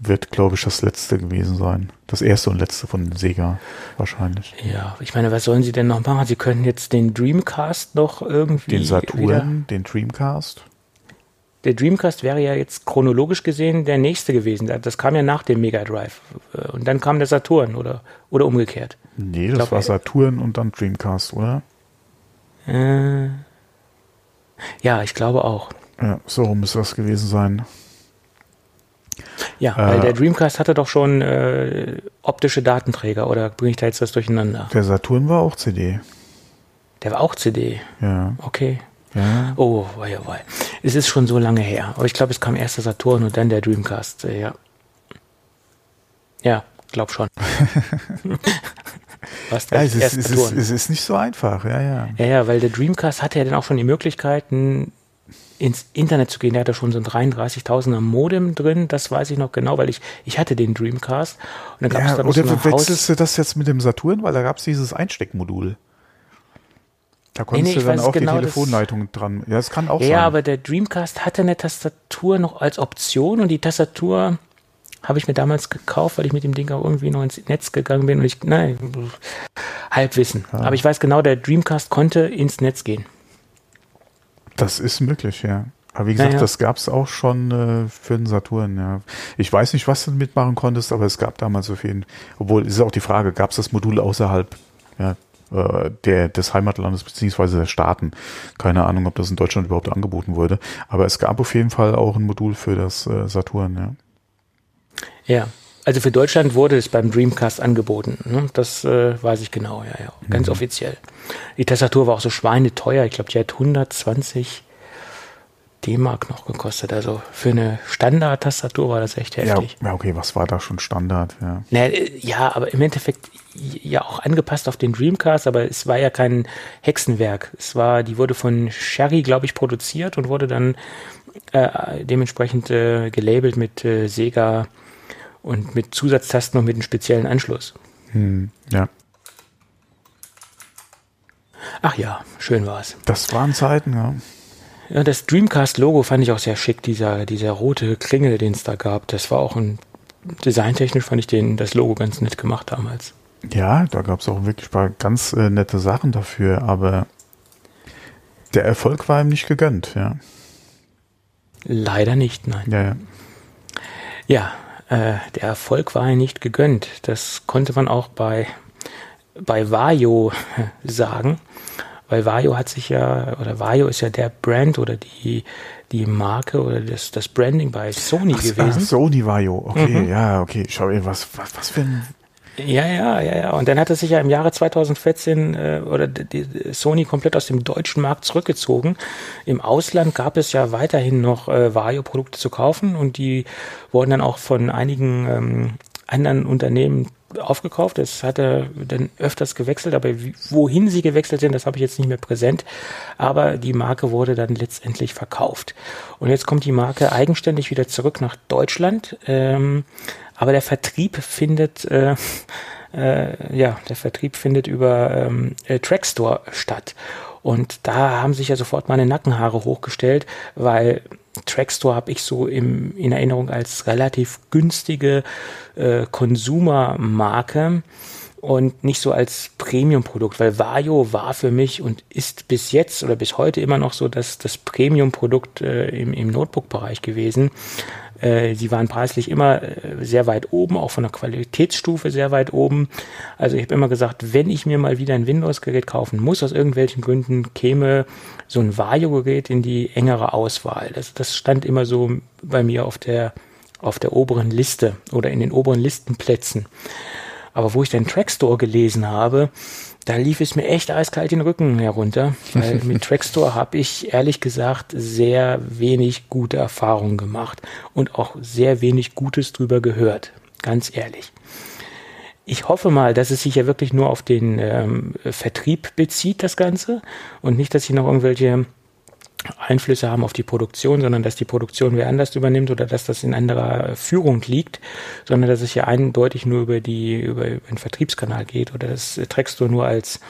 wird, glaube ich, das letzte gewesen sein. Das erste und letzte von Sega wahrscheinlich. Ja, ich meine, was sollen sie denn noch machen? Sie können jetzt den Dreamcast noch irgendwie. Den Saturn, den Dreamcast. Der Dreamcast wäre ja jetzt chronologisch gesehen der nächste gewesen. Das kam ja nach dem Mega Drive. Und dann kam der Saturn oder, oder umgekehrt. Nee, das glaub, war Saturn und dann Dreamcast, oder? Äh, ja, ich glaube auch. Ja, so muss das gewesen sein. Ja, äh, weil der Dreamcast hatte doch schon äh, optische Datenträger, oder bringe ich da jetzt das durcheinander? Der Saturn war auch CD. Der war auch CD? Ja. Okay. Ja. Oh, wei, wei. Es ist schon so lange her. Aber ich glaube, es kam erst der Saturn und dann der Dreamcast. Äh, ja. Ja, glaub schon. Was ja, es, ist, es, ist, es ist nicht so einfach, ja, ja. Ja, ja, weil der Dreamcast hatte ja dann auch schon die Möglichkeiten, ins Internet zu gehen. Der hatte schon so ein 33.000er Modem drin, das weiß ich noch genau, weil ich, ich hatte den Dreamcast. Und dann gab es da noch oder so wechselst du das jetzt mit dem Saturn, weil da gab es dieses Einsteckmodul. Da konntest nee, nee, du dann auch genau die Telefonleitung dran. Ja, das kann auch ja, sein. Ja, aber der Dreamcast hatte eine Tastatur noch als Option und die Tastatur habe ich mir damals gekauft, weil ich mit dem Ding auch irgendwie noch ins Netz gegangen bin und ich, nein, Halbwissen. Ja. Aber ich weiß genau, der Dreamcast konnte ins Netz gehen. Das ist möglich, ja. Aber wie gesagt, ja, ja. das gab es auch schon äh, für den Saturn, ja. Ich weiß nicht, was du mitmachen konntest, aber es gab damals so viel. Obwohl, ist auch die Frage, gab es das Modul außerhalb ja, äh, der, des Heimatlandes beziehungsweise der Staaten? Keine Ahnung, ob das in Deutschland überhaupt angeboten wurde. Aber es gab auf jeden Fall auch ein Modul für das äh, Saturn, ja. Ja, also für Deutschland wurde es beim Dreamcast angeboten. Ne? Das äh, weiß ich genau, ja, ja. Ganz mhm. offiziell. Die Tastatur war auch so schweineteuer. Ich glaube, die hat 120 D-Mark noch gekostet. Also für eine Standard-Tastatur war das echt heftig. Ja, okay, was war da schon Standard? Ja. Na, äh, ja, aber im Endeffekt ja auch angepasst auf den Dreamcast, aber es war ja kein Hexenwerk. Es war, die wurde von Sherry, glaube ich, produziert und wurde dann äh, dementsprechend äh, gelabelt mit äh, Sega und mit Zusatztasten und mit einem speziellen Anschluss. Hm, ja. Ach ja, schön war es. Das waren Zeiten, ja. Ja, das Dreamcast-Logo fand ich auch sehr schick, dieser, dieser rote Klingel, den es da gab. Das war auch ein, designtechnisch fand ich den, das Logo ganz nett gemacht damals. Ja, da gab es auch wirklich paar ganz äh, nette Sachen dafür, aber der Erfolg war ihm nicht gegönnt, ja. Leider nicht, nein. Ja, ja. Ja, äh, der Erfolg war ihm nicht gegönnt. Das konnte man auch bei, bei Vajo sagen, weil Vajo hat sich ja, oder Vajo ist ja der Brand oder die, die Marke oder das, das Branding bei Sony ach, gewesen. Ach, Sony Vajo, okay, mhm. ja, okay. Schau, was, was, was für ein ja, ja, ja, ja. Und dann hat er sich ja im Jahre 2014 äh, oder die, die Sony komplett aus dem deutschen Markt zurückgezogen. Im Ausland gab es ja weiterhin noch äh, Vario-Produkte zu kaufen und die wurden dann auch von einigen ähm, anderen Unternehmen aufgekauft. Das hat er dann öfters gewechselt, aber wohin sie gewechselt sind, das habe ich jetzt nicht mehr präsent. Aber die Marke wurde dann letztendlich verkauft. Und jetzt kommt die Marke eigenständig wieder zurück nach Deutschland. Ähm, aber der Vertrieb findet, äh, äh, ja, der Vertrieb findet über ähm, äh, Trackstore statt. Und da haben sich ja sofort meine Nackenhaare hochgestellt, weil Trackstore habe ich so im, in Erinnerung als relativ günstige äh, Konsumermarke und nicht so als Premium-Produkt, weil Vario war für mich und ist bis jetzt oder bis heute immer noch so das, das Premium-Produkt äh, im, im Notebook-Bereich gewesen. Äh, sie waren preislich immer äh, sehr weit oben, auch von der Qualitätsstufe sehr weit oben. Also ich habe immer gesagt, wenn ich mir mal wieder ein Windows-Gerät kaufen muss, aus irgendwelchen Gründen, käme so ein Vario-Gerät in die engere Auswahl. Das, das stand immer so bei mir auf der, auf der oberen Liste oder in den oberen Listenplätzen. Aber wo ich den Trackstore gelesen habe, da lief es mir echt eiskalt den Rücken herunter, weil mit Trackstore habe ich ehrlich gesagt sehr wenig gute Erfahrungen gemacht und auch sehr wenig Gutes drüber gehört, ganz ehrlich. Ich hoffe mal, dass es sich ja wirklich nur auf den ähm, Vertrieb bezieht, das Ganze, und nicht, dass ich noch irgendwelche Einflüsse haben auf die Produktion, sondern dass die Produktion wer anders übernimmt oder dass das in anderer Führung liegt, sondern dass es hier eindeutig nur über die über, den Vertriebskanal geht oder dass Trextor nur als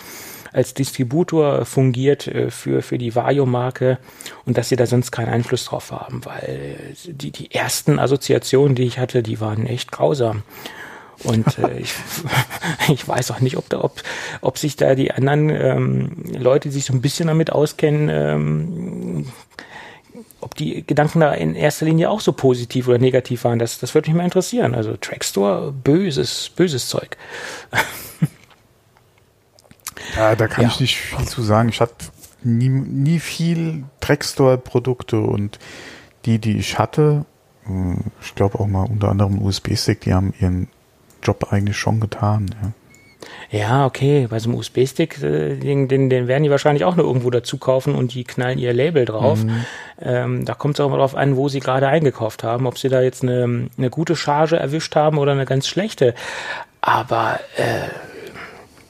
als Distributor fungiert äh, für, für die Vario-Marke und dass sie da sonst keinen Einfluss drauf haben, weil die, die ersten Assoziationen, die ich hatte, die waren echt grausam. Und äh, ich, ich weiß auch nicht, ob, da, ob, ob sich da die anderen ähm, Leute, die sich so ein bisschen damit auskennen, ähm, ob die Gedanken da in erster Linie auch so positiv oder negativ waren. Das, das würde mich mal interessieren. Also Trackstore, böses, böses Zeug. Ja, da kann ja. ich nicht viel zu sagen. Ich hatte nie, nie viel Trackstore-Produkte und die, die ich hatte, hm, ich glaube auch mal unter anderem USB-Stick, die haben ihren Job eigentlich schon getan. Ja. Ja, okay, bei so einem USB-Stick, äh, den, den, den werden die wahrscheinlich auch nur irgendwo dazu kaufen und die knallen ihr Label drauf. Mhm. Ähm, da kommt es auch mal drauf an, wo sie gerade eingekauft haben, ob sie da jetzt eine, eine gute Charge erwischt haben oder eine ganz schlechte. Aber äh,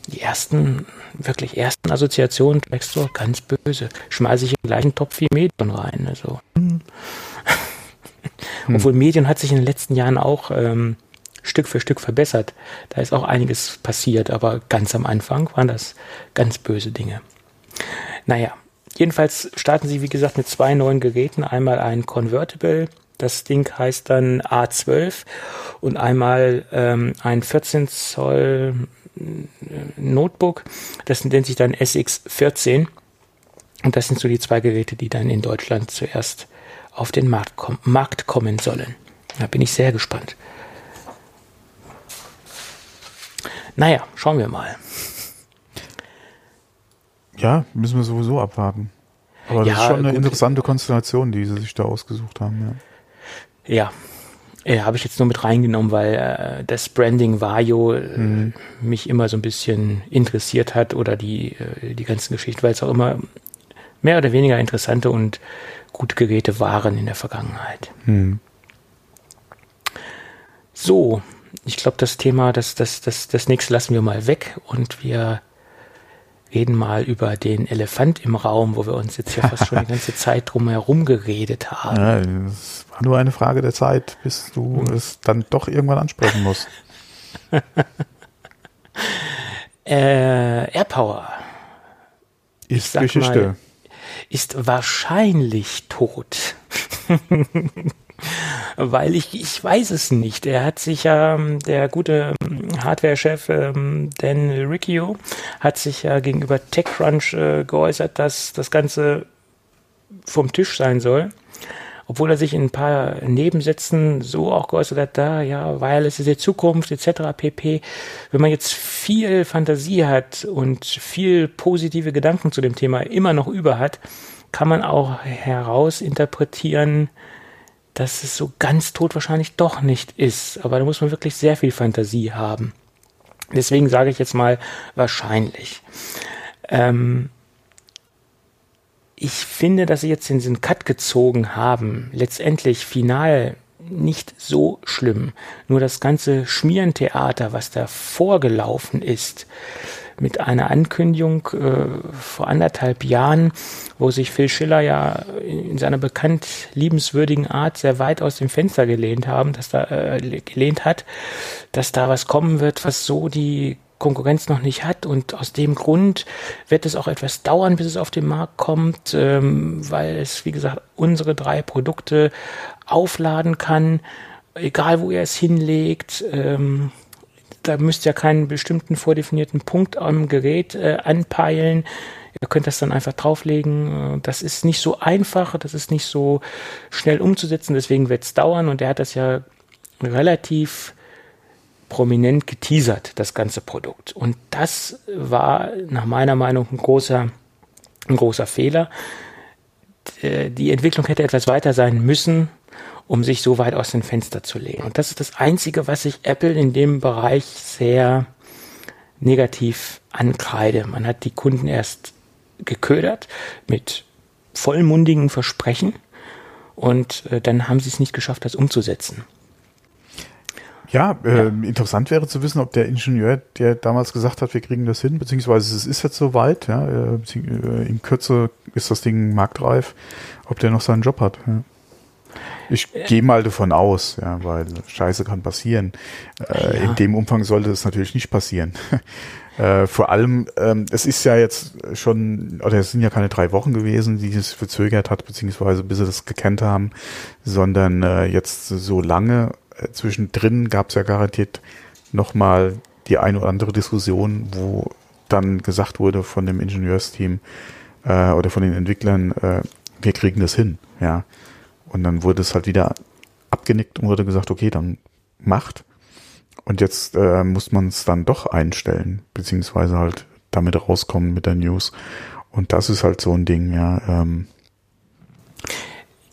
die ersten, wirklich ersten Assoziationen Mac Store ganz böse. Schmeiße ich in den gleichen Topf wie Medion rein. Also. Hm. Obwohl Medion hat sich in den letzten Jahren auch ähm, Stück für Stück verbessert. Da ist auch einiges passiert, aber ganz am Anfang waren das ganz böse Dinge. Naja, jedenfalls starten sie, wie gesagt, mit zwei neuen Geräten. Einmal ein Convertible, das Ding heißt dann A12 und einmal ähm, ein 14 Zoll äh, Notebook, das nennt sich dann SX14. Und das sind so die zwei Geräte, die dann in Deutschland zuerst auf den Markt, kom Markt kommen sollen. Da bin ich sehr gespannt. Naja, schauen wir mal. Ja, müssen wir sowieso abwarten. Aber das ist schon eine gut. interessante Konstellation, die sie sich da ausgesucht haben. Ja, ja. ja habe ich jetzt nur mit reingenommen, weil äh, das Branding Vario äh, mhm. mich immer so ein bisschen interessiert hat oder die, äh, die ganzen Geschichten, weil es auch immer mehr oder weniger interessante und gute Geräte waren in der Vergangenheit. Mhm. So, ich glaube, das Thema, das, das, das, das nächste lassen wir mal weg und wir reden mal über den Elefant im Raum, wo wir uns jetzt ja fast schon die ganze Zeit drum herum geredet haben. Ja, es war nur eine Frage der Zeit, bis du hm. es dann doch irgendwann ansprechen musst. äh, AirPower. Ist Geschichte. Mal, ist wahrscheinlich tot. weil ich, ich weiß es nicht. Er hat sich ja, der gute Hardware-Chef ähm, Dan Riccio hat sich ja gegenüber TechCrunch äh, geäußert, dass das Ganze vom Tisch sein soll. Obwohl er sich in ein paar Nebensätzen so auch geäußert hat, da, ja, weil es ist die Zukunft, etc. pp. Wenn man jetzt viel Fantasie hat und viel positive Gedanken zu dem Thema immer noch über hat, kann man auch herausinterpretieren, dass es so ganz tot wahrscheinlich doch nicht ist. Aber da muss man wirklich sehr viel Fantasie haben. Deswegen sage ich jetzt mal wahrscheinlich. Ähm, ich finde, dass sie jetzt diesen Cut gezogen haben, letztendlich final nicht so schlimm. Nur das ganze Schmierentheater, was da vorgelaufen ist, mit einer Ankündigung äh, vor anderthalb Jahren, wo sich Phil Schiller ja in seiner bekannt liebenswürdigen Art sehr weit aus dem Fenster gelehnt haben, dass da äh, gelehnt hat, dass da was kommen wird, was so die Konkurrenz noch nicht hat und aus dem Grund wird es auch etwas dauern, bis es auf den Markt kommt, ähm, weil es, wie gesagt, unsere drei Produkte aufladen kann, egal wo ihr es hinlegt. Ähm, da müsst ihr keinen bestimmten vordefinierten Punkt am Gerät äh, anpeilen. Ihr könnt das dann einfach drauflegen. Das ist nicht so einfach, das ist nicht so schnell umzusetzen, deswegen wird es dauern und er hat das ja relativ prominent geteasert, das ganze Produkt. Und das war nach meiner Meinung ein großer, ein großer Fehler. Die Entwicklung hätte etwas weiter sein müssen um sich so weit aus dem Fenster zu legen. Und das ist das Einzige, was ich Apple in dem Bereich sehr negativ ankreide. Man hat die Kunden erst geködert mit vollmundigen Versprechen und äh, dann haben sie es nicht geschafft, das umzusetzen. Ja, äh, ja, interessant wäre zu wissen, ob der Ingenieur, der damals gesagt hat, wir kriegen das hin, beziehungsweise es ist jetzt soweit, ja, äh, äh in Kürze ist das Ding marktreif, ob der noch seinen Job hat. Ja. Ich gehe mal davon aus, ja, weil Scheiße kann passieren. Äh, ja. In dem Umfang sollte es natürlich nicht passieren. äh, vor allem, ähm, es ist ja jetzt schon, oder es sind ja keine drei Wochen gewesen, die es verzögert hat, beziehungsweise bis sie das gekannt haben, sondern äh, jetzt so lange. Äh, zwischendrin gab es ja garantiert nochmal die eine oder andere Diskussion, wo dann gesagt wurde von dem Ingenieursteam äh, oder von den Entwicklern, äh, wir kriegen das hin, ja. Und dann wurde es halt wieder abgenickt und wurde gesagt, okay, dann macht. Und jetzt äh, muss man es dann doch einstellen, beziehungsweise halt damit rauskommen mit der News. Und das ist halt so ein Ding, ja. Ähm,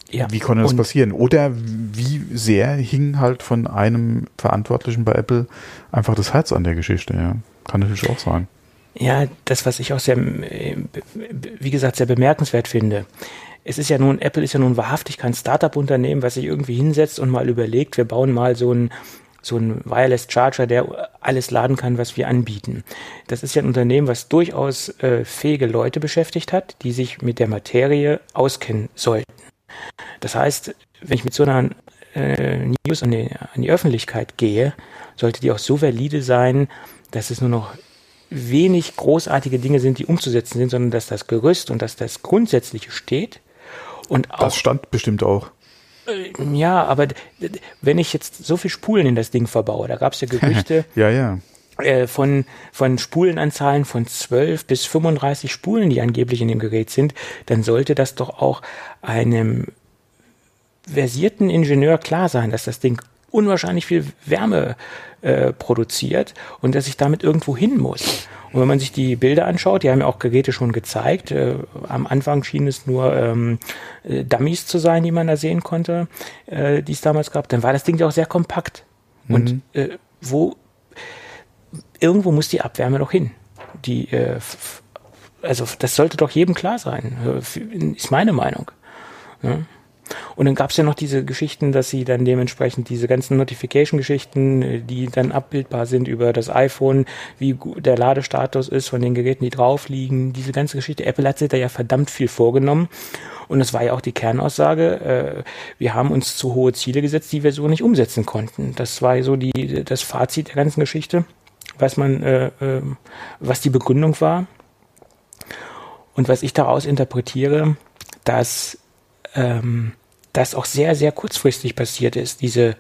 ja wie konnte das passieren? Oder wie sehr hing halt von einem Verantwortlichen bei Apple einfach das Herz an der Geschichte, ja. Kann natürlich auch sein. Ja, das, was ich auch sehr, äh, wie gesagt, sehr bemerkenswert finde es ist ja nun, Apple ist ja nun wahrhaftig kein Startup-Unternehmen, was sich irgendwie hinsetzt und mal überlegt, wir bauen mal so ein so ein Wireless Charger, der alles laden kann, was wir anbieten. Das ist ja ein Unternehmen, was durchaus äh, fähige Leute beschäftigt hat, die sich mit der Materie auskennen sollten. Das heißt, wenn ich mit so einer äh, News an die, an die Öffentlichkeit gehe, sollte die auch so valide sein, dass es nur noch wenig großartige Dinge sind, die umzusetzen sind, sondern dass das Gerüst und dass das Grundsätzliche steht. Und auch, das stand bestimmt auch. Äh, ja, aber wenn ich jetzt so viel Spulen in das Ding verbaue, da gab es ja Gerüchte. ja, ja. Äh, von, von Spulenanzahlen von 12 bis 35 Spulen, die angeblich in dem Gerät sind, dann sollte das doch auch einem versierten Ingenieur klar sein, dass das Ding unwahrscheinlich viel Wärme äh, produziert und dass ich damit irgendwo hin muss. Und wenn man sich die Bilder anschaut, die haben ja auch Geräte schon gezeigt. Äh, am Anfang schien es nur ähm, äh, Dummies zu sein, die man da sehen konnte, äh, die es damals gab. Dann war das Ding ja auch sehr kompakt. Mhm. Und äh, wo irgendwo muss die Abwärme doch hin. Die, äh, also das sollte doch jedem klar sein, äh, ist meine Meinung. Ja. Und dann gab es ja noch diese Geschichten, dass sie dann dementsprechend diese ganzen Notification-Geschichten, äh, die dann abbildbar sind über das iPhone, wie der Ladestatus ist von den Geräten, die drauf liegen, diese ganze Geschichte. Apple hat sich da ja verdammt viel vorgenommen. Und es war ja auch die Kernaussage, äh, wir haben uns zu hohe Ziele gesetzt, die wir so nicht umsetzen konnten. Das war so die, das Fazit der ganzen Geschichte, was man, äh, äh, was die Begründung war. Und was ich daraus interpretiere, dass ähm, das auch sehr, sehr kurzfristig passiert ist, diese,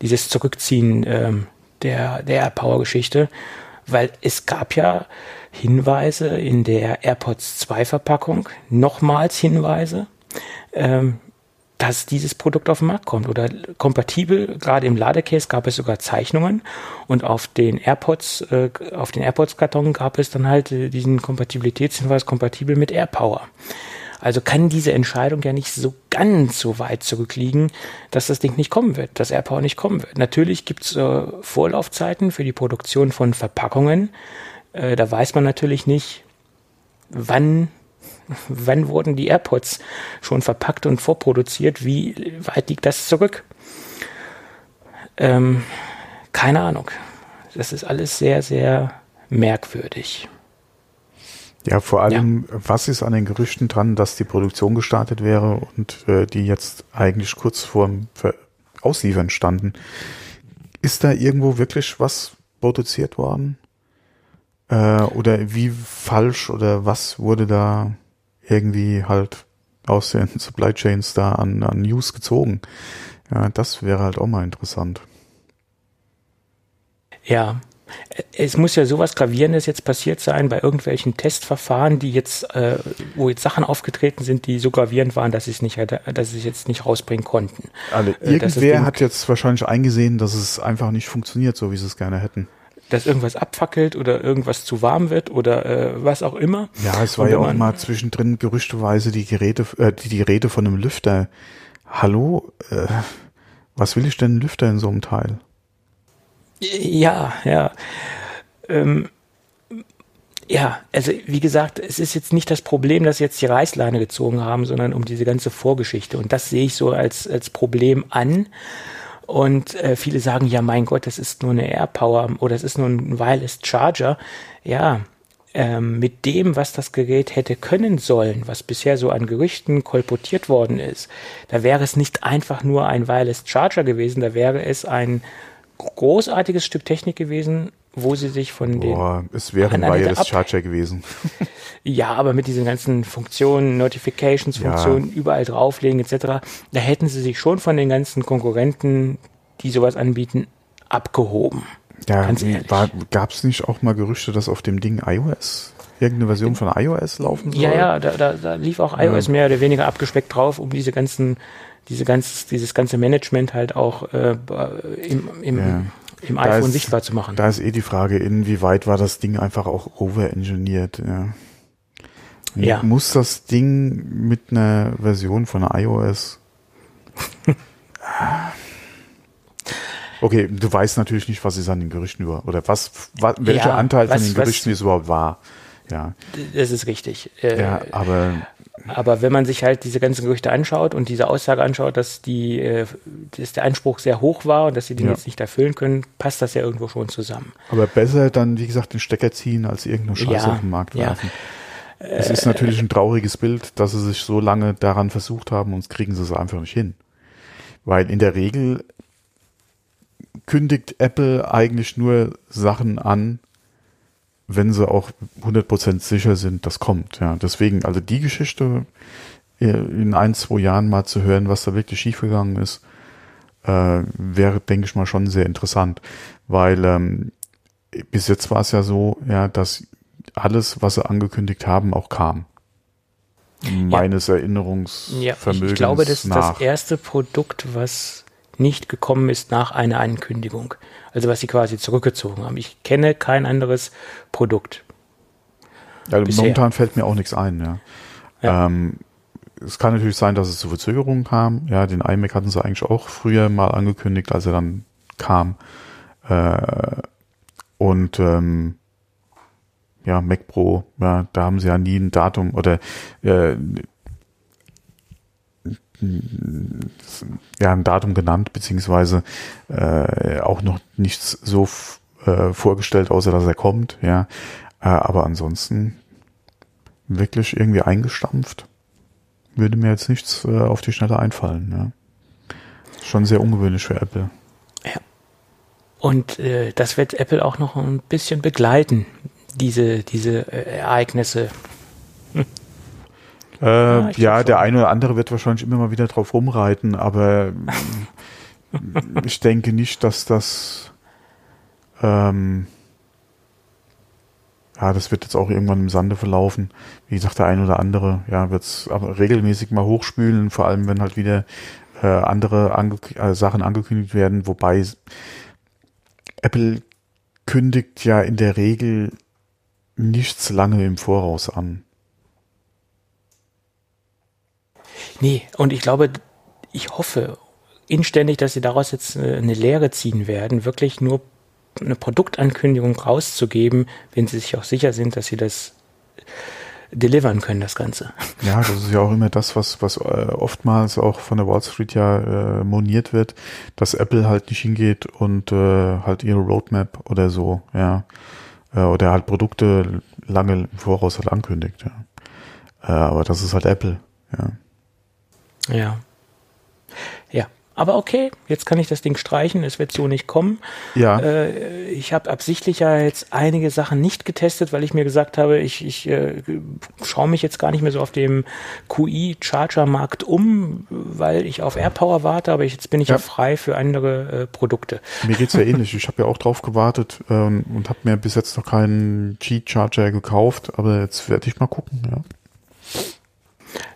dieses Zurückziehen ähm, der, der AirPower-Geschichte, weil es gab ja Hinweise in der AirPods 2 Verpackung, nochmals Hinweise, ähm, dass dieses Produkt auf den Markt kommt oder kompatibel. Gerade im Ladecase gab es sogar Zeichnungen und auf den AirPods, äh, auf den AirPods-Karton gab es dann halt äh, diesen Kompatibilitätshinweis kompatibel mit AirPower. Also kann diese Entscheidung ja nicht so ganz so weit zurückliegen, dass das Ding nicht kommen wird, dass AirPower nicht kommen wird. Natürlich gibt es äh, Vorlaufzeiten für die Produktion von Verpackungen. Äh, da weiß man natürlich nicht, wann wann wurden die AirPods schon verpackt und vorproduziert? Wie weit liegt das zurück? Ähm, keine Ahnung. Das ist alles sehr, sehr merkwürdig. Ja, vor allem, ja. was ist an den Gerüchten dran, dass die Produktion gestartet wäre und äh, die jetzt eigentlich kurz vorm Ausliefern standen? Ist da irgendwo wirklich was produziert worden? Äh, oder wie falsch oder was wurde da irgendwie halt aus den Supply Chains da an, an News gezogen? Ja, das wäre halt auch mal interessant. Ja, es muss ja sowas Gravierendes jetzt passiert sein bei irgendwelchen Testverfahren, die jetzt, äh, wo jetzt Sachen aufgetreten sind, die so gravierend waren, dass sie es nicht, dass sie es jetzt nicht rausbringen konnten. Also irgendwer hat jetzt wahrscheinlich eingesehen, dass es einfach nicht funktioniert, so wie sie es gerne hätten. Dass irgendwas abfackelt oder irgendwas zu warm wird oder äh, was auch immer. Ja, es war ja auch mal zwischendrin gerüchteweise die Geräte, äh, die, die Rede von einem Lüfter. Hallo, äh, was will ich denn Lüfter in so einem Teil? Ja, ja. Ähm, ja, also wie gesagt, es ist jetzt nicht das Problem, dass jetzt die Reißleine gezogen haben, sondern um diese ganze Vorgeschichte. Und das sehe ich so als, als Problem an. Und äh, viele sagen, ja, mein Gott, das ist nur eine AirPower oder das ist nur ein Wireless Charger. Ja, ähm, mit dem, was das Gerät hätte können sollen, was bisher so an Gerüchten kolportiert worden ist, da wäre es nicht einfach nur ein Wireless Charger gewesen, da wäre es ein großartiges Stück Technik gewesen, wo sie sich von den. Boah, es wäre ein Wireless Charger gewesen. ja, aber mit diesen ganzen Funktionen, Notifications, Funktionen, ja. überall drauflegen etc., da hätten sie sich schon von den ganzen Konkurrenten, die sowas anbieten, abgehoben. Ja, gab es nicht auch mal Gerüchte, dass auf dem Ding iOS irgendeine Version von iOS laufen soll? Ja, ja, da, da, da lief auch iOS ja. mehr oder weniger abgespeckt drauf, um diese ganzen diese ganz, dieses ganze Management halt auch äh, im, im, ja. im iPhone ist, sichtbar zu machen. Da ist eh die Frage, inwieweit war das Ding einfach auch overengineert. Ja. ja. Muss das Ding mit einer Version von iOS Okay, du weißt natürlich nicht, was ist an den Gerüchten über oder was, was welcher ja, Anteil was, von den Gerüchten was, es überhaupt war. Ja. Das ist richtig. Äh, ja, aber aber wenn man sich halt diese ganzen Gerüchte anschaut und diese Aussage anschaut, dass die, äh, dass der Anspruch sehr hoch war und dass sie den ja. jetzt nicht erfüllen können, passt das ja irgendwo schon zusammen. Aber besser dann, wie gesagt, den Stecker ziehen, als irgendeine Scheiße ja, auf den Markt werfen. Ja. Es ist natürlich ein trauriges Bild, dass sie sich so lange daran versucht haben und kriegen sie es einfach nicht hin. Weil in der Regel kündigt Apple eigentlich nur Sachen an, wenn sie auch 100% sicher sind, das kommt. Ja, deswegen, also die Geschichte äh, in ein, zwei Jahren mal zu hören, was da wirklich schiefgegangen ist, äh, wäre, denke ich mal, schon sehr interessant. Weil ähm, bis jetzt war es ja so, ja, dass alles, was sie angekündigt haben, auch kam. Meines ja. Erinnerungsvermögens. Ja, ich, ich glaube, das ist das erste Produkt, was nicht gekommen ist nach einer Ankündigung. Also was sie quasi zurückgezogen haben. Ich kenne kein anderes Produkt. Ja, momentan fällt mir auch nichts ein, ja. ja. Ähm, es kann natürlich sein, dass es zu Verzögerungen kam. Ja, den iMac hatten sie eigentlich auch früher mal angekündigt, als er dann kam. Äh, und ähm, ja, Mac Pro, ja, da haben sie ja nie ein Datum oder äh, ja, ein Datum genannt, beziehungsweise äh, auch noch nichts so äh, vorgestellt, außer dass er kommt, ja. Äh, aber ansonsten wirklich irgendwie eingestampft. Würde mir jetzt nichts äh, auf die Schnelle einfallen, ja. Schon sehr ungewöhnlich für Apple. Ja. Und äh, das wird Apple auch noch ein bisschen begleiten, diese, diese äh, Ereignisse. Äh, ja, ja der eine oder andere wird wahrscheinlich immer mal wieder drauf rumreiten, aber ich denke nicht, dass das ähm, ja, das wird jetzt auch irgendwann im Sande verlaufen. Wie gesagt, der eine oder andere, ja, wird es aber regelmäßig mal hochspülen, vor allem wenn halt wieder äh, andere ange äh, Sachen angekündigt werden, wobei Apple kündigt ja in der Regel nichts lange im Voraus an. Nee, und ich glaube, ich hoffe inständig, dass sie daraus jetzt äh, eine Lehre ziehen werden, wirklich nur eine Produktankündigung rauszugeben, wenn sie sich auch sicher sind, dass sie das delivern können, das Ganze. Ja, das ist ja auch immer das, was, was äh, oftmals auch von der Wall Street ja äh, moniert wird, dass Apple halt nicht hingeht und äh, halt ihre Roadmap oder so, ja, äh, oder halt Produkte lange im Voraus halt ankündigt, ja. Äh, aber das ist halt Apple, ja. Ja. Ja. Aber okay, jetzt kann ich das Ding streichen, es wird so nicht kommen. Ja. Äh, ich habe absichtlich ja jetzt einige Sachen nicht getestet, weil ich mir gesagt habe, ich, ich äh, schaue mich jetzt gar nicht mehr so auf dem QI-Charger-Markt um, weil ich auf AirPower warte, aber ich, jetzt bin ich ja, ja frei für andere äh, Produkte. Mir geht's ja ähnlich. Ich habe ja auch drauf gewartet ähm, und habe mir bis jetzt noch keinen G-Charger gekauft, aber jetzt werde ich mal gucken, ja.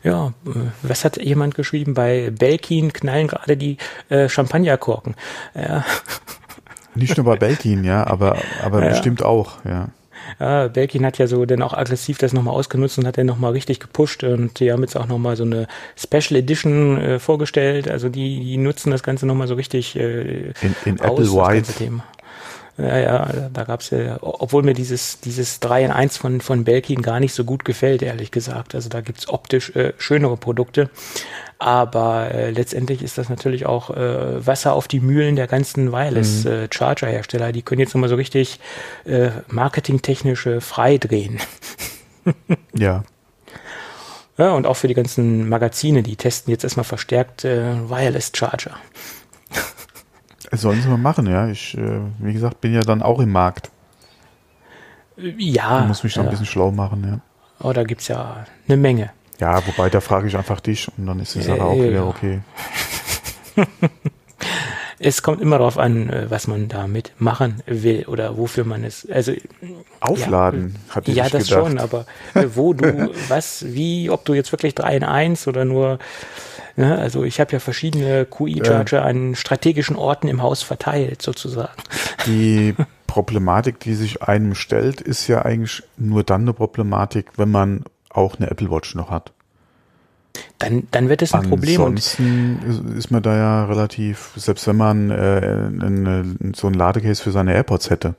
Ja, äh, was hat jemand geschrieben? Bei Belkin knallen gerade die äh, Champagnerkorken. Ja. Nicht nur bei Belkin, ja, aber, aber ja. bestimmt auch, ja. Ja, Belkin hat ja so dann auch aggressiv das nochmal ausgenutzt und hat dann nochmal richtig gepusht und die haben jetzt auch nochmal so eine Special Edition äh, vorgestellt. Also die, die nutzen das Ganze nochmal so richtig äh, in, in aus, Apple White. Ja, ja, da gab's ja, obwohl mir dieses, dieses 3 in 1 von, von Belkin gar nicht so gut gefällt, ehrlich gesagt. Also da gibt's optisch äh, schönere Produkte. Aber äh, letztendlich ist das natürlich auch äh, Wasser auf die Mühlen der ganzen Wireless-Charger-Hersteller. Mhm. Äh, die können jetzt nochmal so richtig äh, marketingtechnische freidrehen. ja. Ja, und auch für die ganzen Magazine, die testen jetzt erstmal verstärkt äh, Wireless Sollen sie mal machen, ja. Ich, äh, wie gesagt, bin ja dann auch im Markt. Ja. Ich muss mich da ja. ein bisschen schlau machen, ja. Oh, da gibt's ja eine Menge. Ja, wobei, da frage ich einfach dich und dann ist die Sache äh, auch wieder okay. es kommt immer darauf an, äh, was man damit machen will oder wofür man es. Also aufladen, ja, hatte ich Ja, das gedacht. schon, aber äh, wo du was, wie, ob du jetzt wirklich 3 in 1 oder nur Ne? Also ich habe ja verschiedene QI-Charger äh, an strategischen Orten im Haus verteilt, sozusagen. Die Problematik, die sich einem stellt, ist ja eigentlich nur dann eine Problematik, wenn man auch eine Apple Watch noch hat. Dann, dann wird es ein Problem. Ansonsten ist, man da ja relativ, selbst wenn man äh, so ein Ladecase für seine AirPods hätte,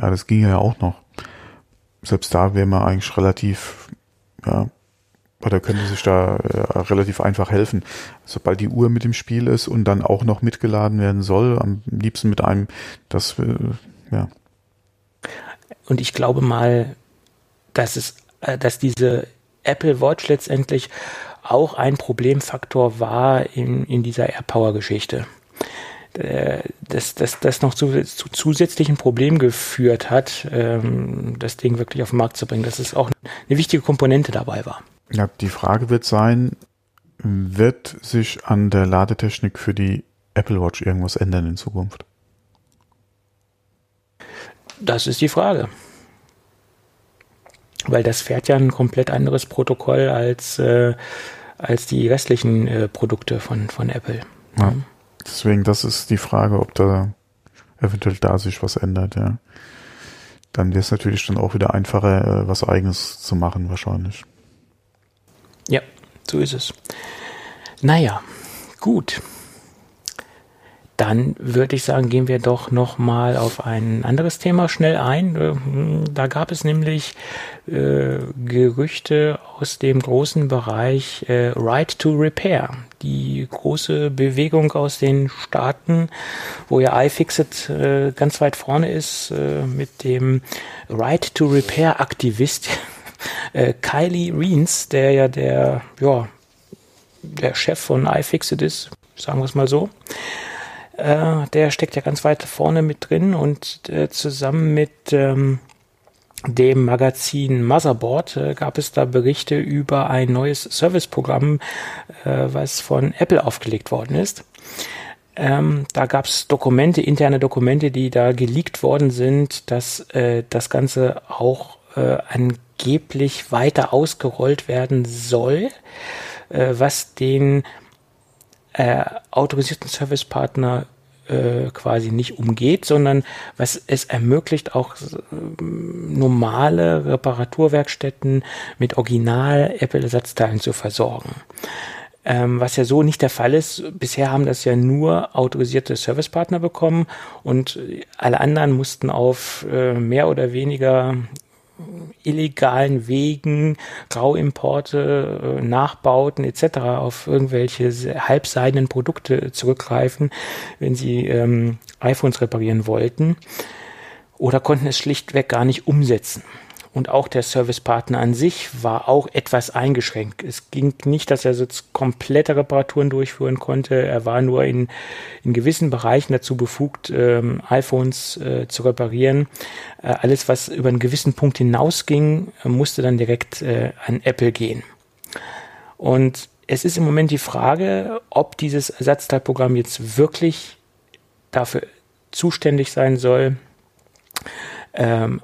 ja, das ging ja auch noch. Selbst da wäre man eigentlich relativ ja, oder könnte sich da äh, relativ einfach helfen. Sobald die Uhr mit im Spiel ist und dann auch noch mitgeladen werden soll, am liebsten mit einem, das, äh, ja. Und ich glaube mal, dass es, äh, dass diese Apple Watch letztendlich auch ein Problemfaktor war in, in dieser AirPower-Geschichte. Äh, dass das, das noch zu, zu zusätzlichen Problemen geführt hat, ähm, das Ding wirklich auf den Markt zu bringen, dass es auch eine wichtige Komponente dabei war. Ja, die Frage wird sein, wird sich an der Ladetechnik für die Apple Watch irgendwas ändern in Zukunft? Das ist die Frage. Weil das fährt ja ein komplett anderes Protokoll als, äh, als die restlichen äh, Produkte von, von Apple. Ja. Deswegen, das ist die Frage, ob da eventuell da sich was ändert, ja. Dann wäre es natürlich dann auch wieder einfacher, äh, was eigenes zu machen, wahrscheinlich. So ist es. Naja, gut. Dann würde ich sagen, gehen wir doch noch mal auf ein anderes Thema schnell ein. Äh, da gab es nämlich äh, Gerüchte aus dem großen Bereich äh, Right to Repair. Die große Bewegung aus den Staaten, wo ja iFixit äh, ganz weit vorne ist, äh, mit dem Right to Repair Aktivist äh, Kylie Reens, der ja der, ja, der Chef von iFixit ist, sagen wir es mal so. Äh, der steckt ja ganz weit vorne mit drin und äh, zusammen mit ähm, dem Magazin Motherboard äh, gab es da Berichte über ein neues Serviceprogramm, äh, was von Apple aufgelegt worden ist. Ähm, da gab es Dokumente, interne Dokumente, die da geleakt worden sind, dass äh, das Ganze auch äh, angeblich weiter ausgerollt werden soll, äh, was den äh, autorisierten Servicepartner äh, quasi nicht umgeht, sondern was es ermöglicht, auch äh, normale Reparaturwerkstätten mit Original-Apple-Ersatzteilen zu versorgen. Ähm, was ja so nicht der Fall ist. Bisher haben das ja nur autorisierte Servicepartner bekommen und alle anderen mussten auf äh, mehr oder weniger illegalen Wegen, Grauimporte, äh, Nachbauten etc. auf irgendwelche halbseidenen Produkte zurückgreifen, wenn sie ähm, iPhones reparieren wollten oder konnten es schlichtweg gar nicht umsetzen und auch der Servicepartner an sich war auch etwas eingeschränkt. Es ging nicht, dass er so komplette Reparaturen durchführen konnte. Er war nur in, in gewissen Bereichen dazu befugt, ähm, iPhones äh, zu reparieren. Äh, alles, was über einen gewissen Punkt hinausging, musste dann direkt äh, an Apple gehen. Und es ist im Moment die Frage, ob dieses Ersatzteilprogramm jetzt wirklich dafür zuständig sein soll, ähm,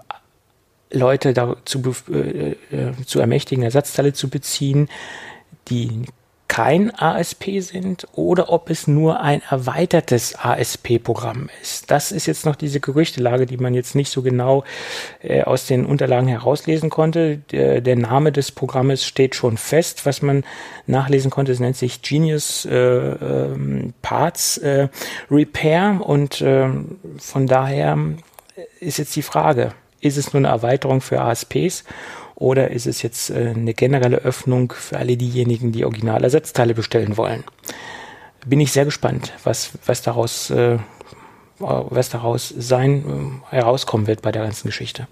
Leute dazu äh, äh, zu ermächtigen, Ersatzteile zu beziehen, die kein ASP sind oder ob es nur ein erweitertes ASP-Programm ist. Das ist jetzt noch diese Gerüchtelage, die man jetzt nicht so genau äh, aus den Unterlagen herauslesen konnte. Der, der, Name des Programmes steht schon fest, was man nachlesen konnte. Es nennt sich Genius äh, äh, Parts äh, Repair und ähm, von daher ist jetzt die Frage, ist es nur eine Erweiterung für ASPs oder ist es jetzt äh, eine generelle Öffnung für alle diejenigen, die Originalersatzteile bestellen wollen? Bin ich sehr gespannt, was, was daraus, äh, was daraus sein, äh, herauskommen wird bei der ganzen Geschichte.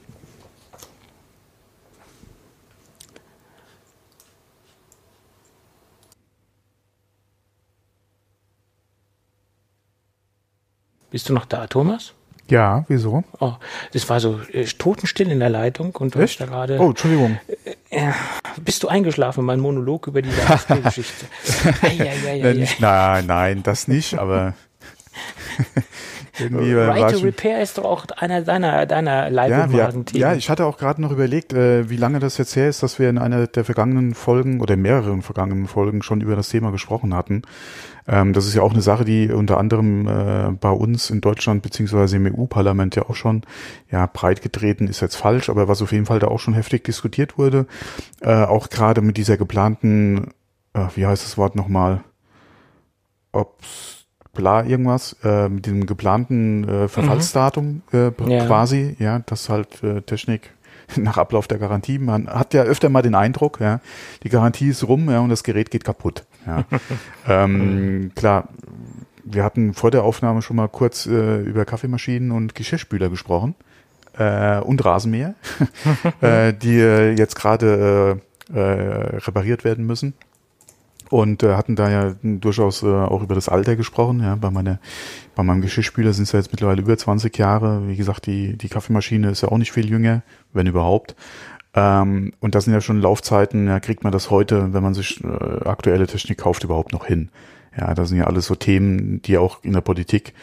Bist du noch da, Thomas? Ja, wieso? Oh, das war so äh, totenstill in der Leitung und du Echt? da gerade. Oh, Entschuldigung. Äh, bist du eingeschlafen, mein Monolog über diese ASP-Geschichte? nein, nein, das nicht, aber. Irgendwie right to Repair ist doch auch einer deiner, deiner Leibwagen ja, ja, ich hatte auch gerade noch überlegt, äh, wie lange das jetzt her ist, dass wir in einer der vergangenen Folgen oder mehreren vergangenen Folgen schon über das Thema gesprochen hatten. Ähm, das ist ja auch eine Sache, die unter anderem äh, bei uns in Deutschland beziehungsweise im EU-Parlament ja auch schon ja breit getreten ist jetzt falsch, aber was auf jeden Fall da auch schon heftig diskutiert wurde, äh, auch gerade mit dieser geplanten, äh, wie heißt das Wort nochmal, ob's bla irgendwas, äh, mit dem geplanten äh, Verfallsdatum äh, ja. quasi, ja, dass halt äh, Technik nach Ablauf der Garantie. Man hat ja öfter mal den Eindruck, ja, die Garantie ist rum, ja, und das Gerät geht kaputt. Ja. ähm, klar, wir hatten vor der Aufnahme schon mal kurz äh, über Kaffeemaschinen und Geschirrspüler gesprochen äh, und Rasenmäher, äh, die äh, jetzt gerade äh, äh, repariert werden müssen und hatten da ja durchaus auch über das Alter gesprochen. Ja, bei meiner, bei meinem Geschirrspüler sind es ja jetzt mittlerweile über 20 Jahre. Wie gesagt, die die Kaffeemaschine ist ja auch nicht viel jünger, wenn überhaupt. Ähm, und das sind ja schon Laufzeiten. Ja, kriegt man das heute, wenn man sich äh, aktuelle Technik kauft, überhaupt noch hin? Ja, das sind ja alles so Themen, die auch in der Politik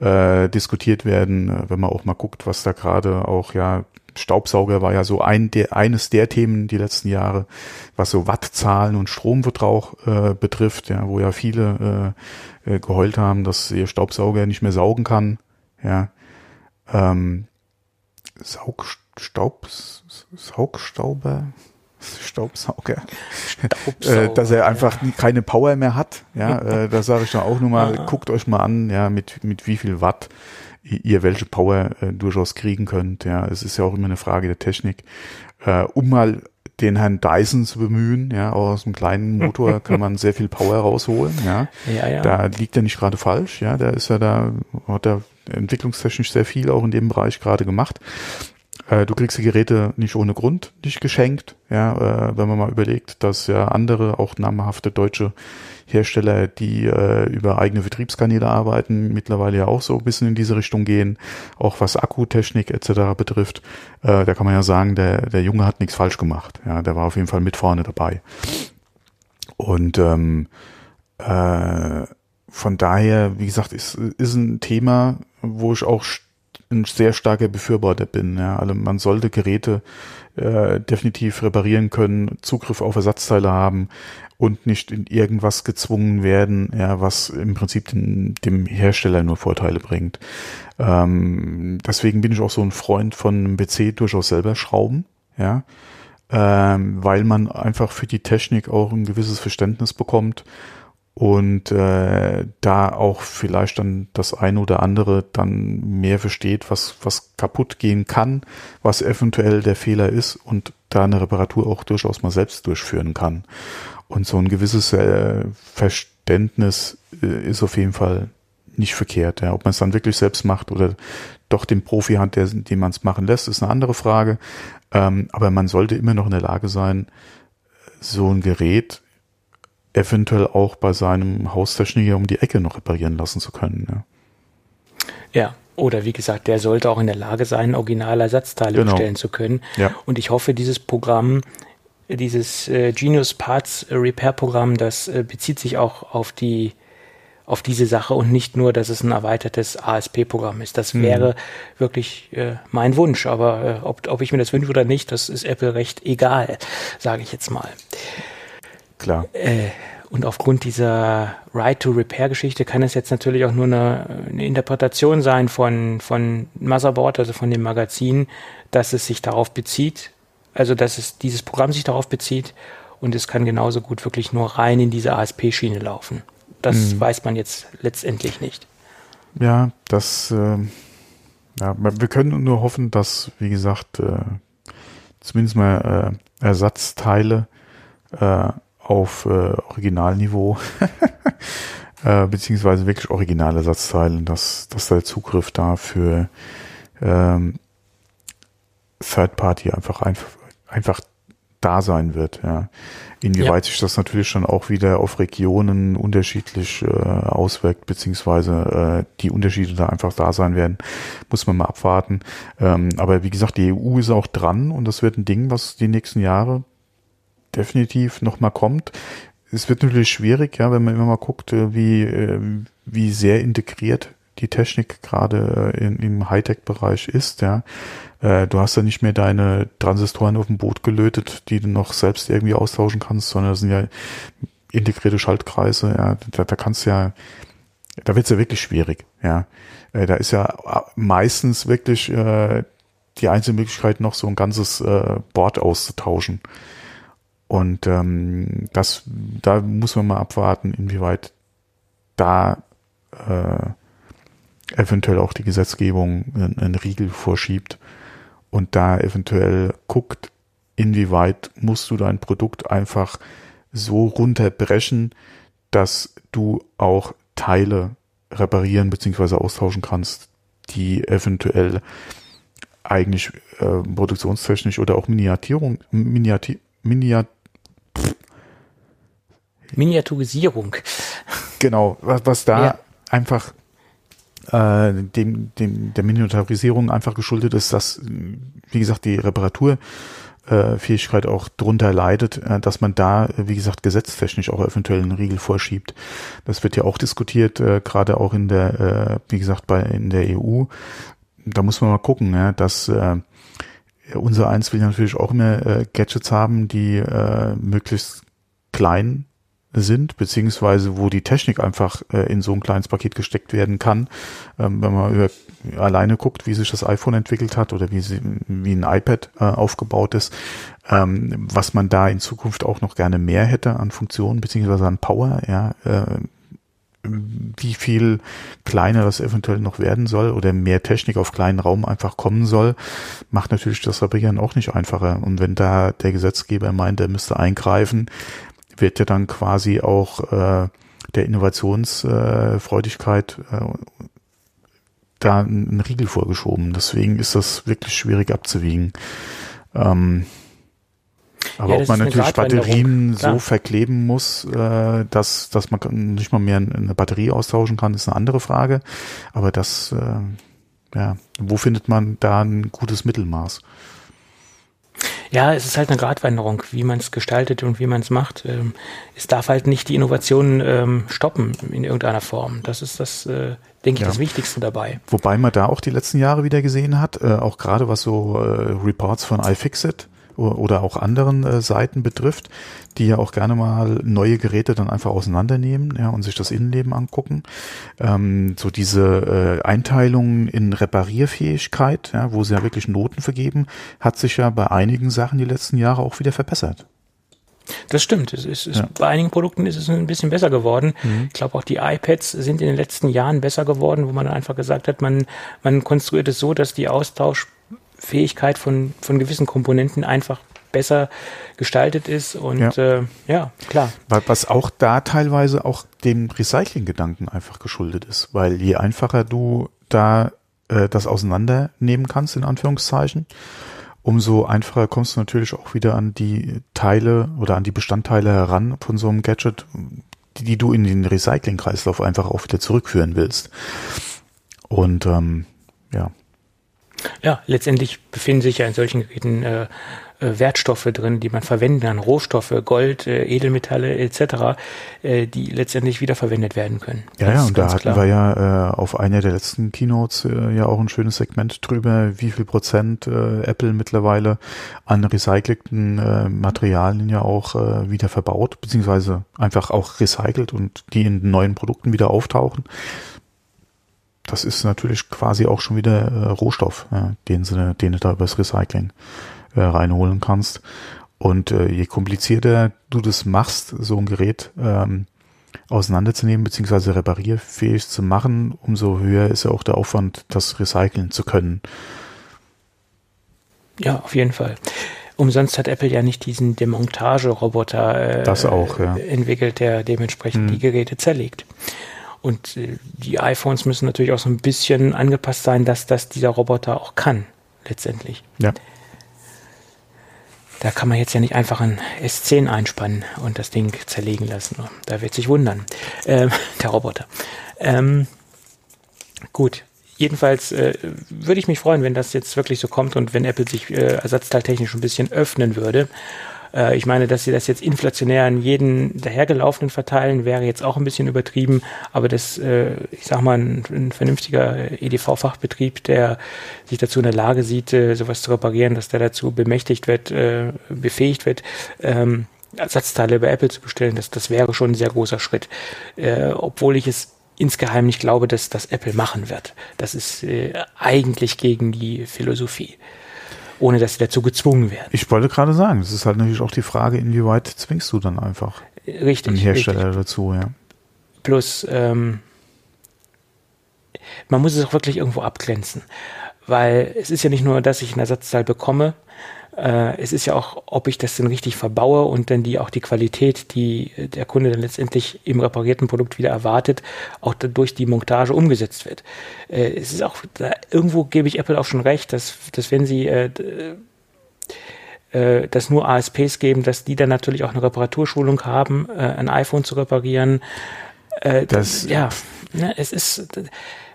äh, diskutiert werden, wenn man auch mal guckt, was da gerade auch ja Staubsauger war ja so ein der, eines der Themen die letzten Jahre, was so Wattzahlen und Stromverbrauch äh, betrifft, ja, wo ja viele äh, äh, geheult haben, dass ihr Staubsauger nicht mehr saugen kann. Ja, ähm, Saug, Staub, Saugstauber, Staubsauger, Staubsauger äh, dass er einfach keine Power mehr hat. Ja, äh, da sage ich dann auch nur mal, guckt euch mal an, ja, mit mit wie viel Watt ihr welche Power äh, durchaus kriegen könnt. Ja, es ist ja auch immer eine Frage der Technik. Äh, um mal den Herrn Dyson zu bemühen, ja, auch aus einem kleinen Motor kann man sehr viel Power rausholen, ja. ja, ja. Da liegt er nicht gerade falsch, ja, da ist er da, hat er entwicklungstechnisch sehr viel auch in dem Bereich gerade gemacht. Äh, du kriegst die Geräte nicht ohne Grund nicht geschenkt, ja, äh, wenn man mal überlegt, dass ja andere, auch namhafte deutsche Hersteller, die äh, über eigene Vertriebskanäle arbeiten, mittlerweile ja auch so ein bisschen in diese Richtung gehen, auch was Akkutechnik etc. betrifft. Da kann man ja sagen, der, der Junge hat nichts falsch gemacht. Ja, der war auf jeden Fall mit vorne dabei. Und ähm, äh, von daher, wie gesagt, ist, ist ein Thema, wo ich auch ein sehr starker Befürworter bin. Ja. Also man sollte Geräte äh, definitiv reparieren können, Zugriff auf Ersatzteile haben und nicht in irgendwas gezwungen werden, ja, was im Prinzip den, dem Hersteller nur Vorteile bringt. Ähm, deswegen bin ich auch so ein Freund von einem PC durchaus selber schrauben, ja, ähm, weil man einfach für die Technik auch ein gewisses Verständnis bekommt und äh, da auch vielleicht dann das eine oder andere dann mehr versteht, was, was kaputt gehen kann, was eventuell der Fehler ist und da eine Reparatur auch durchaus mal selbst durchführen kann. Und so ein gewisses äh, Verständnis äh, ist auf jeden Fall nicht verkehrt. Ja. Ob man es dann wirklich selbst macht oder doch den Profi hat, der, den man es machen lässt, ist eine andere Frage. Ähm, aber man sollte immer noch in der Lage sein, so ein Gerät eventuell auch bei seinem Haustechniker um die Ecke noch reparieren lassen zu können. Ja. ja. Oder wie gesagt, der sollte auch in der Lage sein, Originalersatzteile genau. bestellen zu können. Ja. Und ich hoffe, dieses Programm, dieses äh, Genius Parts Repair Programm, das äh, bezieht sich auch auf die auf diese Sache und nicht nur, dass es ein erweitertes ASP-Programm ist. Das mhm. wäre wirklich äh, mein Wunsch, aber äh, ob, ob ich mir das wünsche oder nicht, das ist Apple recht egal, sage ich jetzt mal. Klar. Äh, und aufgrund dieser Right-to-Repair-Geschichte kann es jetzt natürlich auch nur eine, eine, Interpretation sein von, von Motherboard, also von dem Magazin, dass es sich darauf bezieht, also dass es dieses Programm sich darauf bezieht und es kann genauso gut wirklich nur rein in diese ASP-Schiene laufen. Das mhm. weiß man jetzt letztendlich nicht. Ja, das, äh, ja, wir können nur hoffen, dass, wie gesagt, äh, zumindest mal äh, Ersatzteile äh, auf äh, Originalniveau, äh, beziehungsweise wirklich originale Ersatzteile, dass, dass der Zugriff da für ähm, Third Party einfach, einfach, einfach da sein wird. Ja. Inwieweit ja. sich das natürlich schon auch wieder auf Regionen unterschiedlich äh, auswirkt, beziehungsweise äh, die Unterschiede da einfach da sein werden, muss man mal abwarten. Ähm, aber wie gesagt, die EU ist auch dran und das wird ein Ding, was die nächsten Jahre definitiv nochmal kommt. Es wird natürlich schwierig, ja, wenn man immer mal guckt, äh, wie, äh, wie sehr integriert die Technik gerade äh, im Hightech-Bereich ist, ja. Du hast ja nicht mehr deine Transistoren auf dem Boot gelötet, die du noch selbst irgendwie austauschen kannst, sondern das sind ja integrierte Schaltkreise, ja. Da, da kannst du ja, da wird's ja wirklich schwierig, ja. Da ist ja meistens wirklich die einzige Möglichkeit, noch so ein ganzes Board auszutauschen. Und ähm, das, da muss man mal abwarten, inwieweit da äh, eventuell auch die Gesetzgebung einen, einen Riegel vorschiebt und da eventuell guckt, inwieweit musst du dein Produkt einfach so runterbrechen, dass du auch Teile reparieren bzw. austauschen kannst, die eventuell eigentlich äh, produktionstechnisch oder auch Miniaturierung, Miniatur, Miniat, Miniaturisierung. Genau, was, was da ja. einfach äh, dem, dem, der Miniaturisierung einfach geschuldet ist, dass, wie gesagt, die Reparaturfähigkeit auch drunter leidet, äh, dass man da, wie gesagt, gesetztechnisch auch eventuell einen Riegel vorschiebt. Das wird ja auch diskutiert, äh, gerade auch in der, äh, wie gesagt, bei in der EU. Da muss man mal gucken, ja, dass äh, unser eins will natürlich auch immer äh, Gadgets haben, die äh, möglichst klein sind, beziehungsweise wo die Technik einfach äh, in so ein kleines Paket gesteckt werden kann. Ähm, wenn man über, alleine guckt, wie sich das iPhone entwickelt hat oder wie, sie, wie ein iPad äh, aufgebaut ist, ähm, was man da in Zukunft auch noch gerne mehr hätte an Funktionen, beziehungsweise an Power, ja, äh, wie viel kleiner das eventuell noch werden soll oder mehr Technik auf kleinen Raum einfach kommen soll, macht natürlich das Reparieren auch nicht einfacher. Und wenn da der Gesetzgeber meint, er müsste eingreifen, wird ja dann quasi auch äh, der Innovationsfreudigkeit äh, da ein Riegel vorgeschoben. Deswegen ist das wirklich schwierig abzuwiegen. Ähm, aber ja, ob man natürlich Batterien so verkleben muss, äh, dass, dass man nicht mal mehr eine Batterie austauschen kann, ist eine andere Frage. Aber das, äh, ja, wo findet man da ein gutes Mittelmaß? Ja, es ist halt eine Gratwanderung, wie man es gestaltet und wie man es macht. Ähm, es darf halt nicht die Innovation ähm, stoppen in irgendeiner Form. Das ist das, äh, denke ich, ja. das Wichtigste dabei. Wobei man da auch die letzten Jahre wieder gesehen hat, äh, auch gerade was so äh, Reports von iFixit oder auch anderen äh, Seiten betrifft, die ja auch gerne mal neue Geräte dann einfach auseinandernehmen ja, und sich das Innenleben angucken. Ähm, so diese äh, Einteilung in Reparierfähigkeit, ja, wo sie ja wirklich Noten vergeben, hat sich ja bei einigen Sachen die letzten Jahre auch wieder verbessert. Das stimmt. Es ist, ja. Bei einigen Produkten ist es ein bisschen besser geworden. Mhm. Ich glaube auch die iPads sind in den letzten Jahren besser geworden, wo man einfach gesagt hat, man, man konstruiert es so, dass die Austausch Fähigkeit von, von gewissen Komponenten einfach besser gestaltet ist und ja, äh, ja klar. Was auch da teilweise auch dem Recycling-Gedanken einfach geschuldet ist, weil je einfacher du da äh, das auseinandernehmen kannst, in Anführungszeichen, umso einfacher kommst du natürlich auch wieder an die Teile oder an die Bestandteile heran von so einem Gadget, die, die du in den Recycling-Kreislauf einfach auch wieder zurückführen willst. Und ähm, ja, ja, letztendlich befinden sich ja in solchen Geräten äh, äh, Wertstoffe drin, die man verwenden kann, Rohstoffe, Gold, äh, Edelmetalle etc., äh, die letztendlich wiederverwendet werden können. Ja, das ja, und da hatten klar. wir ja äh, auf einer der letzten Keynotes äh, ja auch ein schönes Segment drüber, wie viel Prozent äh, Apple mittlerweile an recycelten äh, Materialien ja auch äh, wieder verbaut, beziehungsweise einfach auch recycelt und die in neuen Produkten wieder auftauchen das ist natürlich quasi auch schon wieder äh, Rohstoff, ja, den, sie, den du da übers Recycling äh, reinholen kannst. Und äh, je komplizierter du das machst, so ein Gerät ähm, auseinanderzunehmen beziehungsweise reparierfähig zu machen, umso höher ist ja auch der Aufwand, das recyceln zu können. Ja, auf jeden Fall. Umsonst hat Apple ja nicht diesen Demontageroboter äh, ja. entwickelt, der dementsprechend hm. die Geräte zerlegt. Und äh, die iPhones müssen natürlich auch so ein bisschen angepasst sein, dass das dieser Roboter auch kann, letztendlich. Ja. Da kann man jetzt ja nicht einfach ein S10 einspannen und das Ding zerlegen lassen. Da wird sich wundern, äh, der Roboter. Ähm, gut, jedenfalls äh, würde ich mich freuen, wenn das jetzt wirklich so kommt und wenn Apple sich äh, ersatzteiltechnisch ein bisschen öffnen würde äh, ich meine, dass sie das jetzt inflationär an jeden dahergelaufenen verteilen, wäre jetzt auch ein bisschen übertrieben, aber das, äh, ich sag mal, ein, ein vernünftiger EDV-Fachbetrieb, der sich dazu in der Lage sieht, äh, sowas zu reparieren, dass der dazu bemächtigt wird, äh, befähigt wird, ähm, Ersatzteile bei Apple zu bestellen, das, das wäre schon ein sehr großer Schritt. Äh, obwohl ich es insgeheim nicht glaube, dass das Apple machen wird. Das ist äh, eigentlich gegen die Philosophie ohne dass sie dazu gezwungen werden. Ich wollte gerade sagen, es ist halt natürlich auch die Frage, inwieweit zwingst du dann einfach richtig, den Hersteller richtig. dazu, ja. Plus, ähm, man muss es auch wirklich irgendwo abgrenzen. weil es ist ja nicht nur, dass ich ein Ersatzteil bekomme, äh, es ist ja auch, ob ich das denn richtig verbaue und dann die auch die Qualität, die der Kunde dann letztendlich im reparierten Produkt wieder erwartet, auch durch die Montage umgesetzt wird. Äh, es ist auch, da, irgendwo gebe ich Apple auch schon recht, dass, dass wenn sie äh, äh, dass nur ASPs geben, dass die dann natürlich auch eine Reparaturschulung haben, äh, ein iPhone zu reparieren. Äh, das, ja, ne, es ist.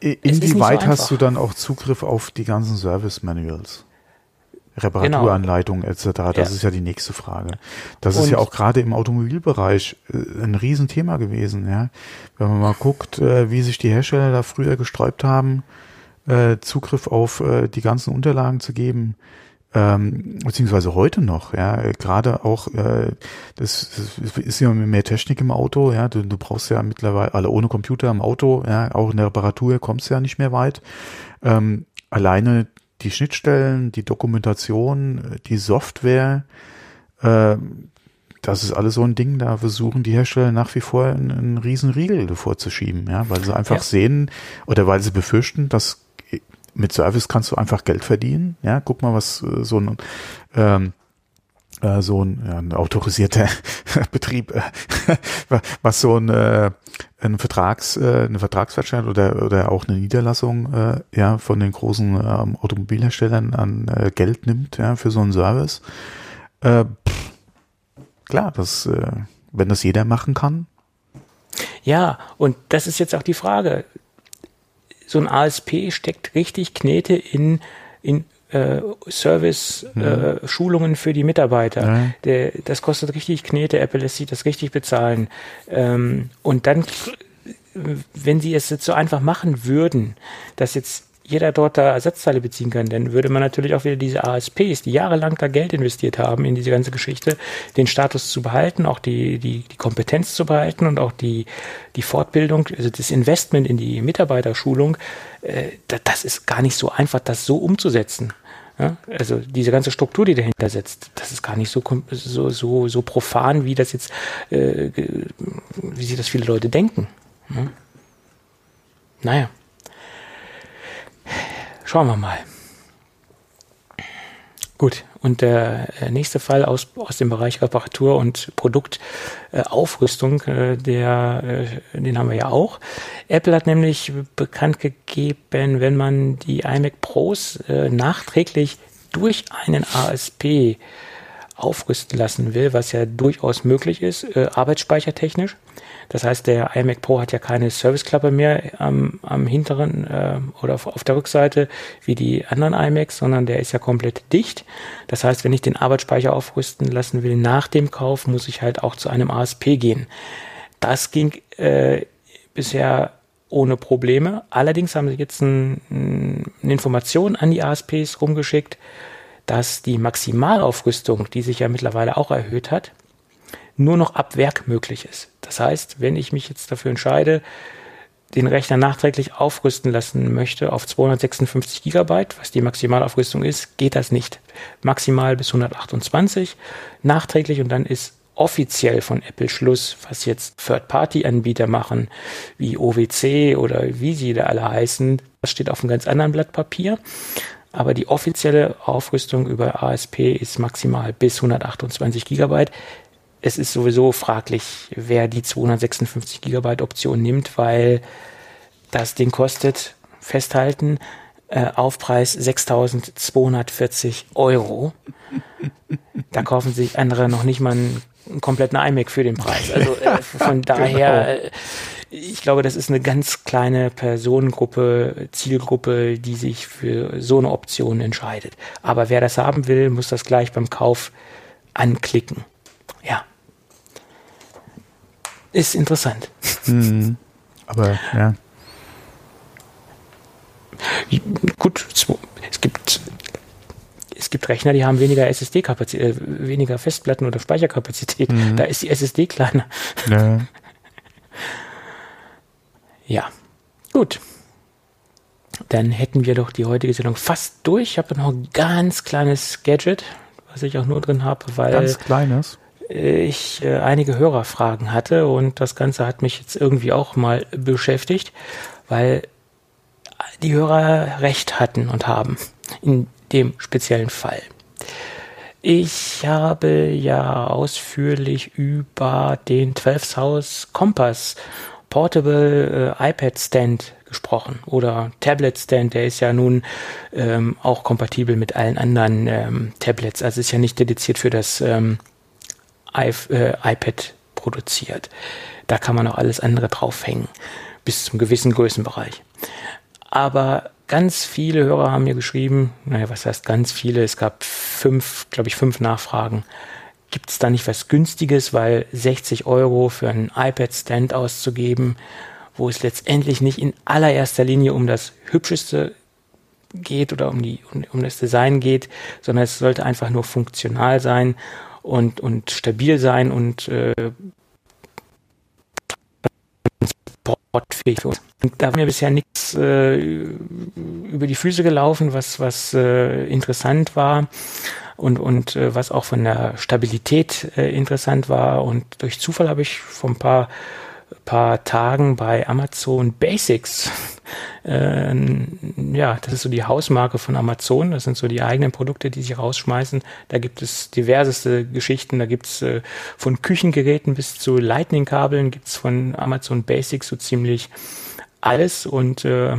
Inwieweit so hast du dann auch Zugriff auf die ganzen Service Manuals? Reparaturanleitungen genau. etc. Das ja. ist ja die nächste Frage. Das Und ist ja auch gerade im Automobilbereich äh, ein Riesenthema gewesen. Ja, wenn man mal guckt, äh, wie sich die Hersteller da früher gesträubt haben, äh, Zugriff auf die ganzen Unterlagen zu geben ähm, beziehungsweise heute noch, ja, gerade auch, äh, das, das ist ja mehr Technik im Auto, ja, du, du brauchst ja mittlerweile, alle ohne Computer im Auto, ja, auch in der Reparatur kommst du ja nicht mehr weit. Ähm, alleine die Schnittstellen, die Dokumentation, die Software, äh, das ist alles so ein Ding, da versuchen die Hersteller nach wie vor einen, einen riesen Riegel davor zu schieben, ja, weil sie einfach ja. sehen oder weil sie befürchten, dass mit Service kannst du einfach Geld verdienen. Ja, guck mal, was äh, so ein ähm, äh, so ein, ja, ein autorisierter Betrieb, äh, was so ein, äh, ein Vertrags, äh, eine Vertragsverstand oder oder auch eine Niederlassung äh, ja von den großen ähm, Automobilherstellern an äh, Geld nimmt ja für so einen Service. Äh, pff, klar, das äh, wenn das jeder machen kann. Ja, und das ist jetzt auch die Frage so ein ASP steckt richtig Knete in, in äh, Service-Schulungen mhm. äh, für die Mitarbeiter. Ja. Der, das kostet richtig Knete, Apple lässt sich das richtig bezahlen. Ähm, und dann, wenn sie es jetzt so einfach machen würden, dass jetzt jeder dort da Ersatzteile beziehen kann, dann würde man natürlich auch wieder diese ASPs, die jahrelang da Geld investiert haben in diese ganze Geschichte, den Status zu behalten, auch die, die, die Kompetenz zu behalten und auch die, die Fortbildung, also das Investment in die Mitarbeiterschulung, äh, das ist gar nicht so einfach, das so umzusetzen. Ja, also diese ganze Struktur, die dahinter setzt, das ist gar nicht so so so, so profan, wie das jetzt, äh, wie sich das viele Leute denken. Ja. Naja. Schauen wir mal. Gut, und der äh, nächste Fall aus, aus dem Bereich Reparatur und Produktaufrüstung, äh, der, äh, den haben wir ja auch. Apple hat nämlich bekannt gegeben, wenn man die iMac Pros nachträglich durch einen ASP aufrüsten lassen will, was ja durchaus möglich ist, arbeitsspeichertechnisch, das heißt, der iMac Pro hat ja keine Serviceklappe mehr am, am hinteren äh, oder auf, auf der Rückseite wie die anderen iMacs, sondern der ist ja komplett dicht. Das heißt, wenn ich den Arbeitsspeicher aufrüsten lassen will nach dem Kauf, muss ich halt auch zu einem ASP gehen. Das ging äh, bisher ohne Probleme. Allerdings haben sie jetzt ein, eine Information an die ASPs rumgeschickt, dass die Maximalaufrüstung, die sich ja mittlerweile auch erhöht hat, nur noch ab Werk möglich ist. Das heißt, wenn ich mich jetzt dafür entscheide, den Rechner nachträglich aufrüsten lassen möchte auf 256 Gigabyte, was die Maximalaufrüstung ist, geht das nicht. Maximal bis 128 nachträglich und dann ist offiziell von Apple Schluss, was jetzt Third-Party-Anbieter machen, wie OWC oder wie sie da alle heißen. Das steht auf einem ganz anderen Blatt Papier. Aber die offizielle Aufrüstung über ASP ist maximal bis 128 Gigabyte es ist sowieso fraglich, wer die 256 Gigabyte Option nimmt, weil das Ding kostet, festhalten, äh, Aufpreis 6240 Euro. Da kaufen sich andere noch nicht mal einen, einen kompletten iMac für den Preis. Also äh, von daher, genau. ich glaube, das ist eine ganz kleine Personengruppe, Zielgruppe, die sich für so eine Option entscheidet. Aber wer das haben will, muss das gleich beim Kauf anklicken. Ja ist interessant. Mhm. Aber ja. Gut, es gibt es gibt Rechner, die haben weniger SSD-Kapazität, äh, weniger Festplatten oder Speicherkapazität. Mhm. Da ist die SSD kleiner. Ja. ja. Gut. Dann hätten wir doch die heutige Sendung fast durch. Ich habe noch ein ganz kleines Gadget, was ich auch nur drin habe, weil. Ganz kleines? Ich äh, einige Hörerfragen hatte und das Ganze hat mich jetzt irgendwie auch mal beschäftigt, weil die Hörer recht hatten und haben in dem speziellen Fall. Ich habe ja ausführlich über den 12 House Kompass Portable äh, iPad Stand gesprochen oder Tablet Stand, der ist ja nun ähm, auch kompatibel mit allen anderen ähm, Tablets, also ist ja nicht dediziert für das ähm, I äh, iPad produziert. Da kann man auch alles andere draufhängen, bis zum gewissen Größenbereich. Aber ganz viele Hörer haben mir geschrieben, naja, was heißt ganz viele? Es gab fünf, glaube ich, fünf Nachfragen. Gibt es da nicht was Günstiges, weil 60 Euro für einen iPad-Stand auszugeben, wo es letztendlich nicht in allererster Linie um das Hübscheste geht oder um, die, um, um das Design geht, sondern es sollte einfach nur funktional sein und, und stabil sein und äh, transportfähig für. Und da war mir bisher nichts äh, über die Füße gelaufen, was, was äh, interessant war und, und äh, was auch von der Stabilität äh, interessant war. Und durch Zufall habe ich vor ein paar, paar Tagen bei Amazon Basics äh, ja, das ist so die Hausmarke von Amazon. Das sind so die eigenen Produkte, die sie rausschmeißen. Da gibt es diverseste Geschichten. Da gibt es äh, von Küchengeräten bis zu Lightning-Kabeln gibt es von Amazon Basics so ziemlich alles und äh,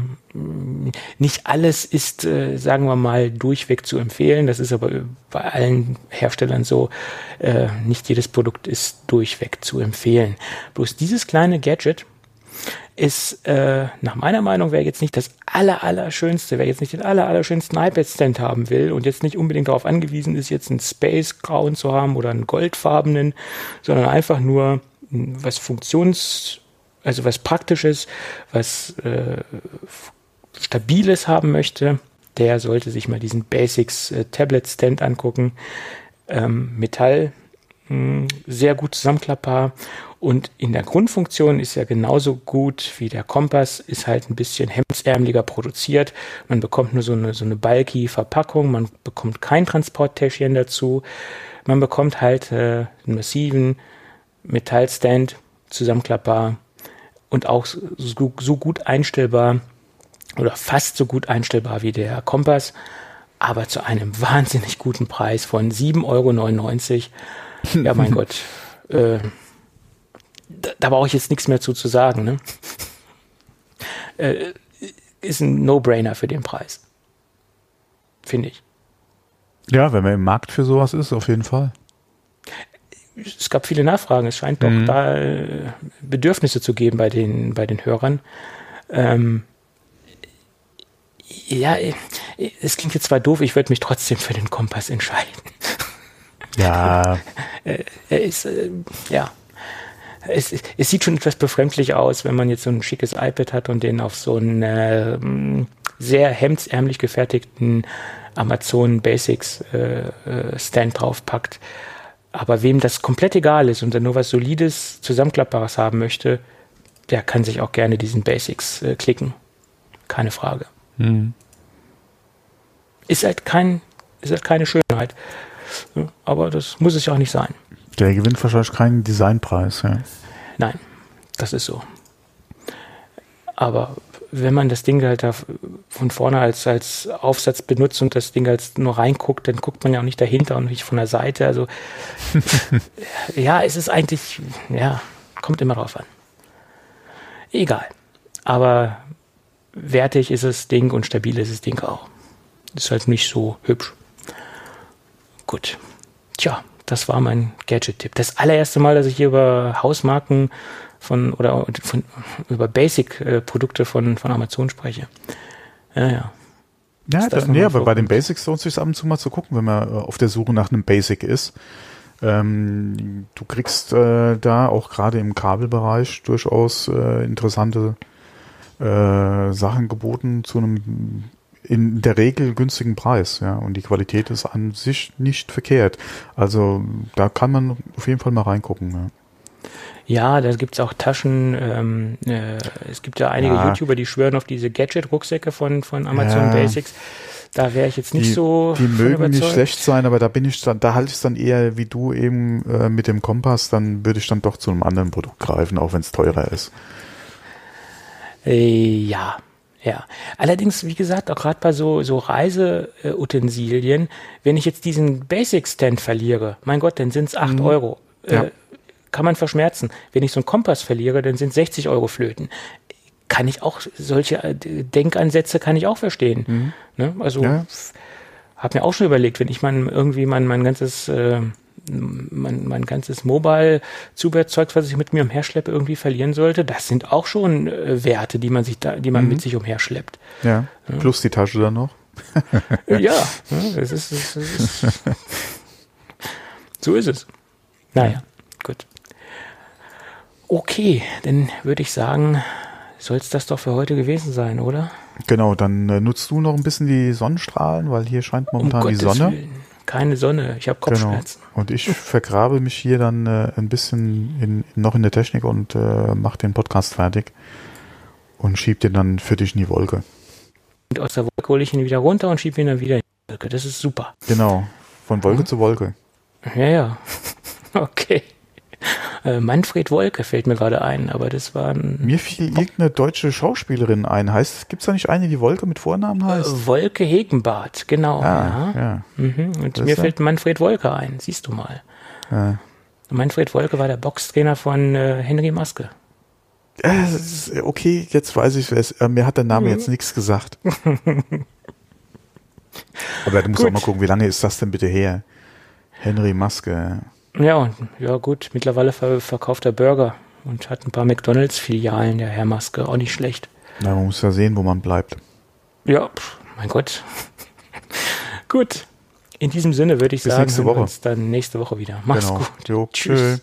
nicht alles ist, äh, sagen wir mal, durchweg zu empfehlen. Das ist aber bei allen Herstellern so. Äh, nicht jedes Produkt ist durchweg zu empfehlen. Bloß dieses kleine Gadget ist äh, nach meiner Meinung, wer jetzt nicht das aller, aller wer jetzt nicht den aller, aller iPad-Stand haben will und jetzt nicht unbedingt darauf angewiesen ist, jetzt einen Space-Grauen zu haben oder einen goldfarbenen, sondern einfach nur was Funktions-, also was Praktisches, was äh, Stabiles haben möchte, der sollte sich mal diesen Basics äh, Tablet Stand angucken. Ähm, Metall, mh, hm, sehr gut zusammenklappbar und in der Grundfunktion ist er genauso gut wie der Kompass, ist halt ein bisschen hemdsärmeliger produziert. Man bekommt nur so eine, so eine bulky Verpackung, man bekommt kein Transporttäschchen dazu. Man bekommt halt äh, einen massiven Metallstand, zusammenklappbar und auch so, so gut einstellbar oder fast so gut einstellbar wie der Kompass, aber zu einem wahnsinnig guten Preis von 7,99 Euro. Ja, mein Gott. Äh, da, da brauche ich jetzt nichts mehr zu, zu sagen. Ne? Äh, ist ein No-Brainer für den Preis. Finde ich. Ja, wenn man im Markt für sowas ist, auf jeden Fall. Es gab viele Nachfragen. Es scheint doch mhm. da äh, Bedürfnisse zu geben bei den, bei den Hörern. Ähm, ja, es klingt jetzt zwar doof, ich würde mich trotzdem für den Kompass entscheiden. Ja. Äh, er ist, äh, ja, es, es sieht schon etwas befremdlich aus, wenn man jetzt so ein schickes iPad hat und den auf so einen äh, sehr hemdsärmlich gefertigten Amazon Basics äh, äh, Stand draufpackt. Aber wem das komplett egal ist und dann nur was Solides, Zusammenklappbares haben möchte, der kann sich auch gerne diesen Basics äh, klicken. Keine Frage. Mhm. Ist halt kein, ist halt keine Schönheit. Aber das muss es ja auch nicht sein. Der gewinnt wahrscheinlich keinen Designpreis. Ja. Nein, das ist so. Aber wenn man das Ding halt da von vorne als, als Aufsatz benutzt und das Ding als nur reinguckt, dann guckt man ja auch nicht dahinter und nicht von der Seite. Also ja, es ist eigentlich, ja, kommt immer drauf an. Egal. Aber wertig ist das Ding und stabil ist das Ding auch. Ist halt nicht so hübsch. Gut. Tja, das war mein Gadget-Tipp. Das allererste Mal, dass ich hier über Hausmarken von oder von, über Basic-Produkte von, von Amazon spreche. Ja, ja. Ja, das, nee, aber bei den Basics lohnt es sich ab und zu mal zu gucken, wenn man äh, auf der Suche nach einem Basic ist. Ähm, du kriegst äh, da auch gerade im Kabelbereich durchaus äh, interessante äh, Sachen geboten zu einem in der Regel günstigen Preis, ja, und die Qualität ist an sich nicht verkehrt. Also da kann man auf jeden Fall mal reingucken. Ja. Ja, da gibt's auch Taschen. Ähm, äh, es gibt ja einige ja. YouTuber, die schwören auf diese Gadget-Rucksäcke von, von Amazon ja. Basics. Da wäre ich jetzt nicht die, so. Die mögen überzeugt. nicht schlecht sein, aber da bin ich dann, da halte ich es dann eher wie du eben äh, mit dem Kompass, dann würde ich dann doch zu einem anderen Produkt greifen, auch wenn es teurer ist. Äh, ja, Ja, allerdings, wie gesagt, auch gerade bei so, so Reiseutensilien, wenn ich jetzt diesen Basic-Stand verliere, mein Gott, dann sind es 8 mhm. Euro. Äh, ja. Kann man verschmerzen. Wenn ich so einen Kompass verliere, dann sind 60 Euro Flöten. Kann ich auch, solche äh, Denkansätze kann ich auch verstehen. Mhm. Ne? Also, ja. habe mir auch schon überlegt, wenn ich mein, irgendwie mein, mein ganzes äh, mein, mein ganzes Mobile-Zubehörzeug, was ich mit mir umherschleppe, irgendwie verlieren sollte, das sind auch schon äh, Werte, die man sich da, die man mhm. mit sich umherschleppt. Ja. ja. Plus die Tasche dann noch. ja, es ist, es ist, so ist es. Naja, gut. Okay, dann würde ich sagen, soll es das doch für heute gewesen sein, oder? Genau, dann äh, nutzt du noch ein bisschen die Sonnenstrahlen, weil hier scheint momentan um die Sonne. Willen keine Sonne, ich habe genau. Kopfschmerzen. Genau. Und ich vergrabe mich hier dann äh, ein bisschen in, noch in der Technik und äh, mache den Podcast fertig und schieb den dann für dich in die Wolke. Und aus der Wolke hole ich ihn wieder runter und schiebe ihn dann wieder in die Wolke. Das ist super. Genau, von Wolke mhm. zu Wolke. Ja, ja. Okay. Äh, Manfred Wolke fällt mir gerade ein, aber das war ein. Mir fiel irgendeine deutsche Schauspielerin ein. Heißt, gibt es da nicht eine, die Wolke mit Vornamen äh, heißt? Äh, Wolke Hegenbart, genau. Ah, ja. ja. Mhm. Und mir fällt Manfred Wolke ein, siehst du mal. Ja. Manfred Wolke war der Boxtrainer von äh, Henry Maske. okay, jetzt weiß ich es. Äh, mir hat der Name mhm. jetzt nichts gesagt. Aber du musst Gut. auch mal gucken, wie lange ist das denn bitte her? Henry Maske. Ja, ja gut, mittlerweile verkauft er Burger und hat ein paar McDonalds-Filialen, der Herr Maske, auch nicht schlecht. Na, man muss ja sehen, wo man bleibt. Ja, mein Gott. gut. In diesem Sinne würde ich Bis sagen, nächste Woche. uns dann nächste Woche wieder. Mach's genau. gut. Jo, tschüss. tschüss.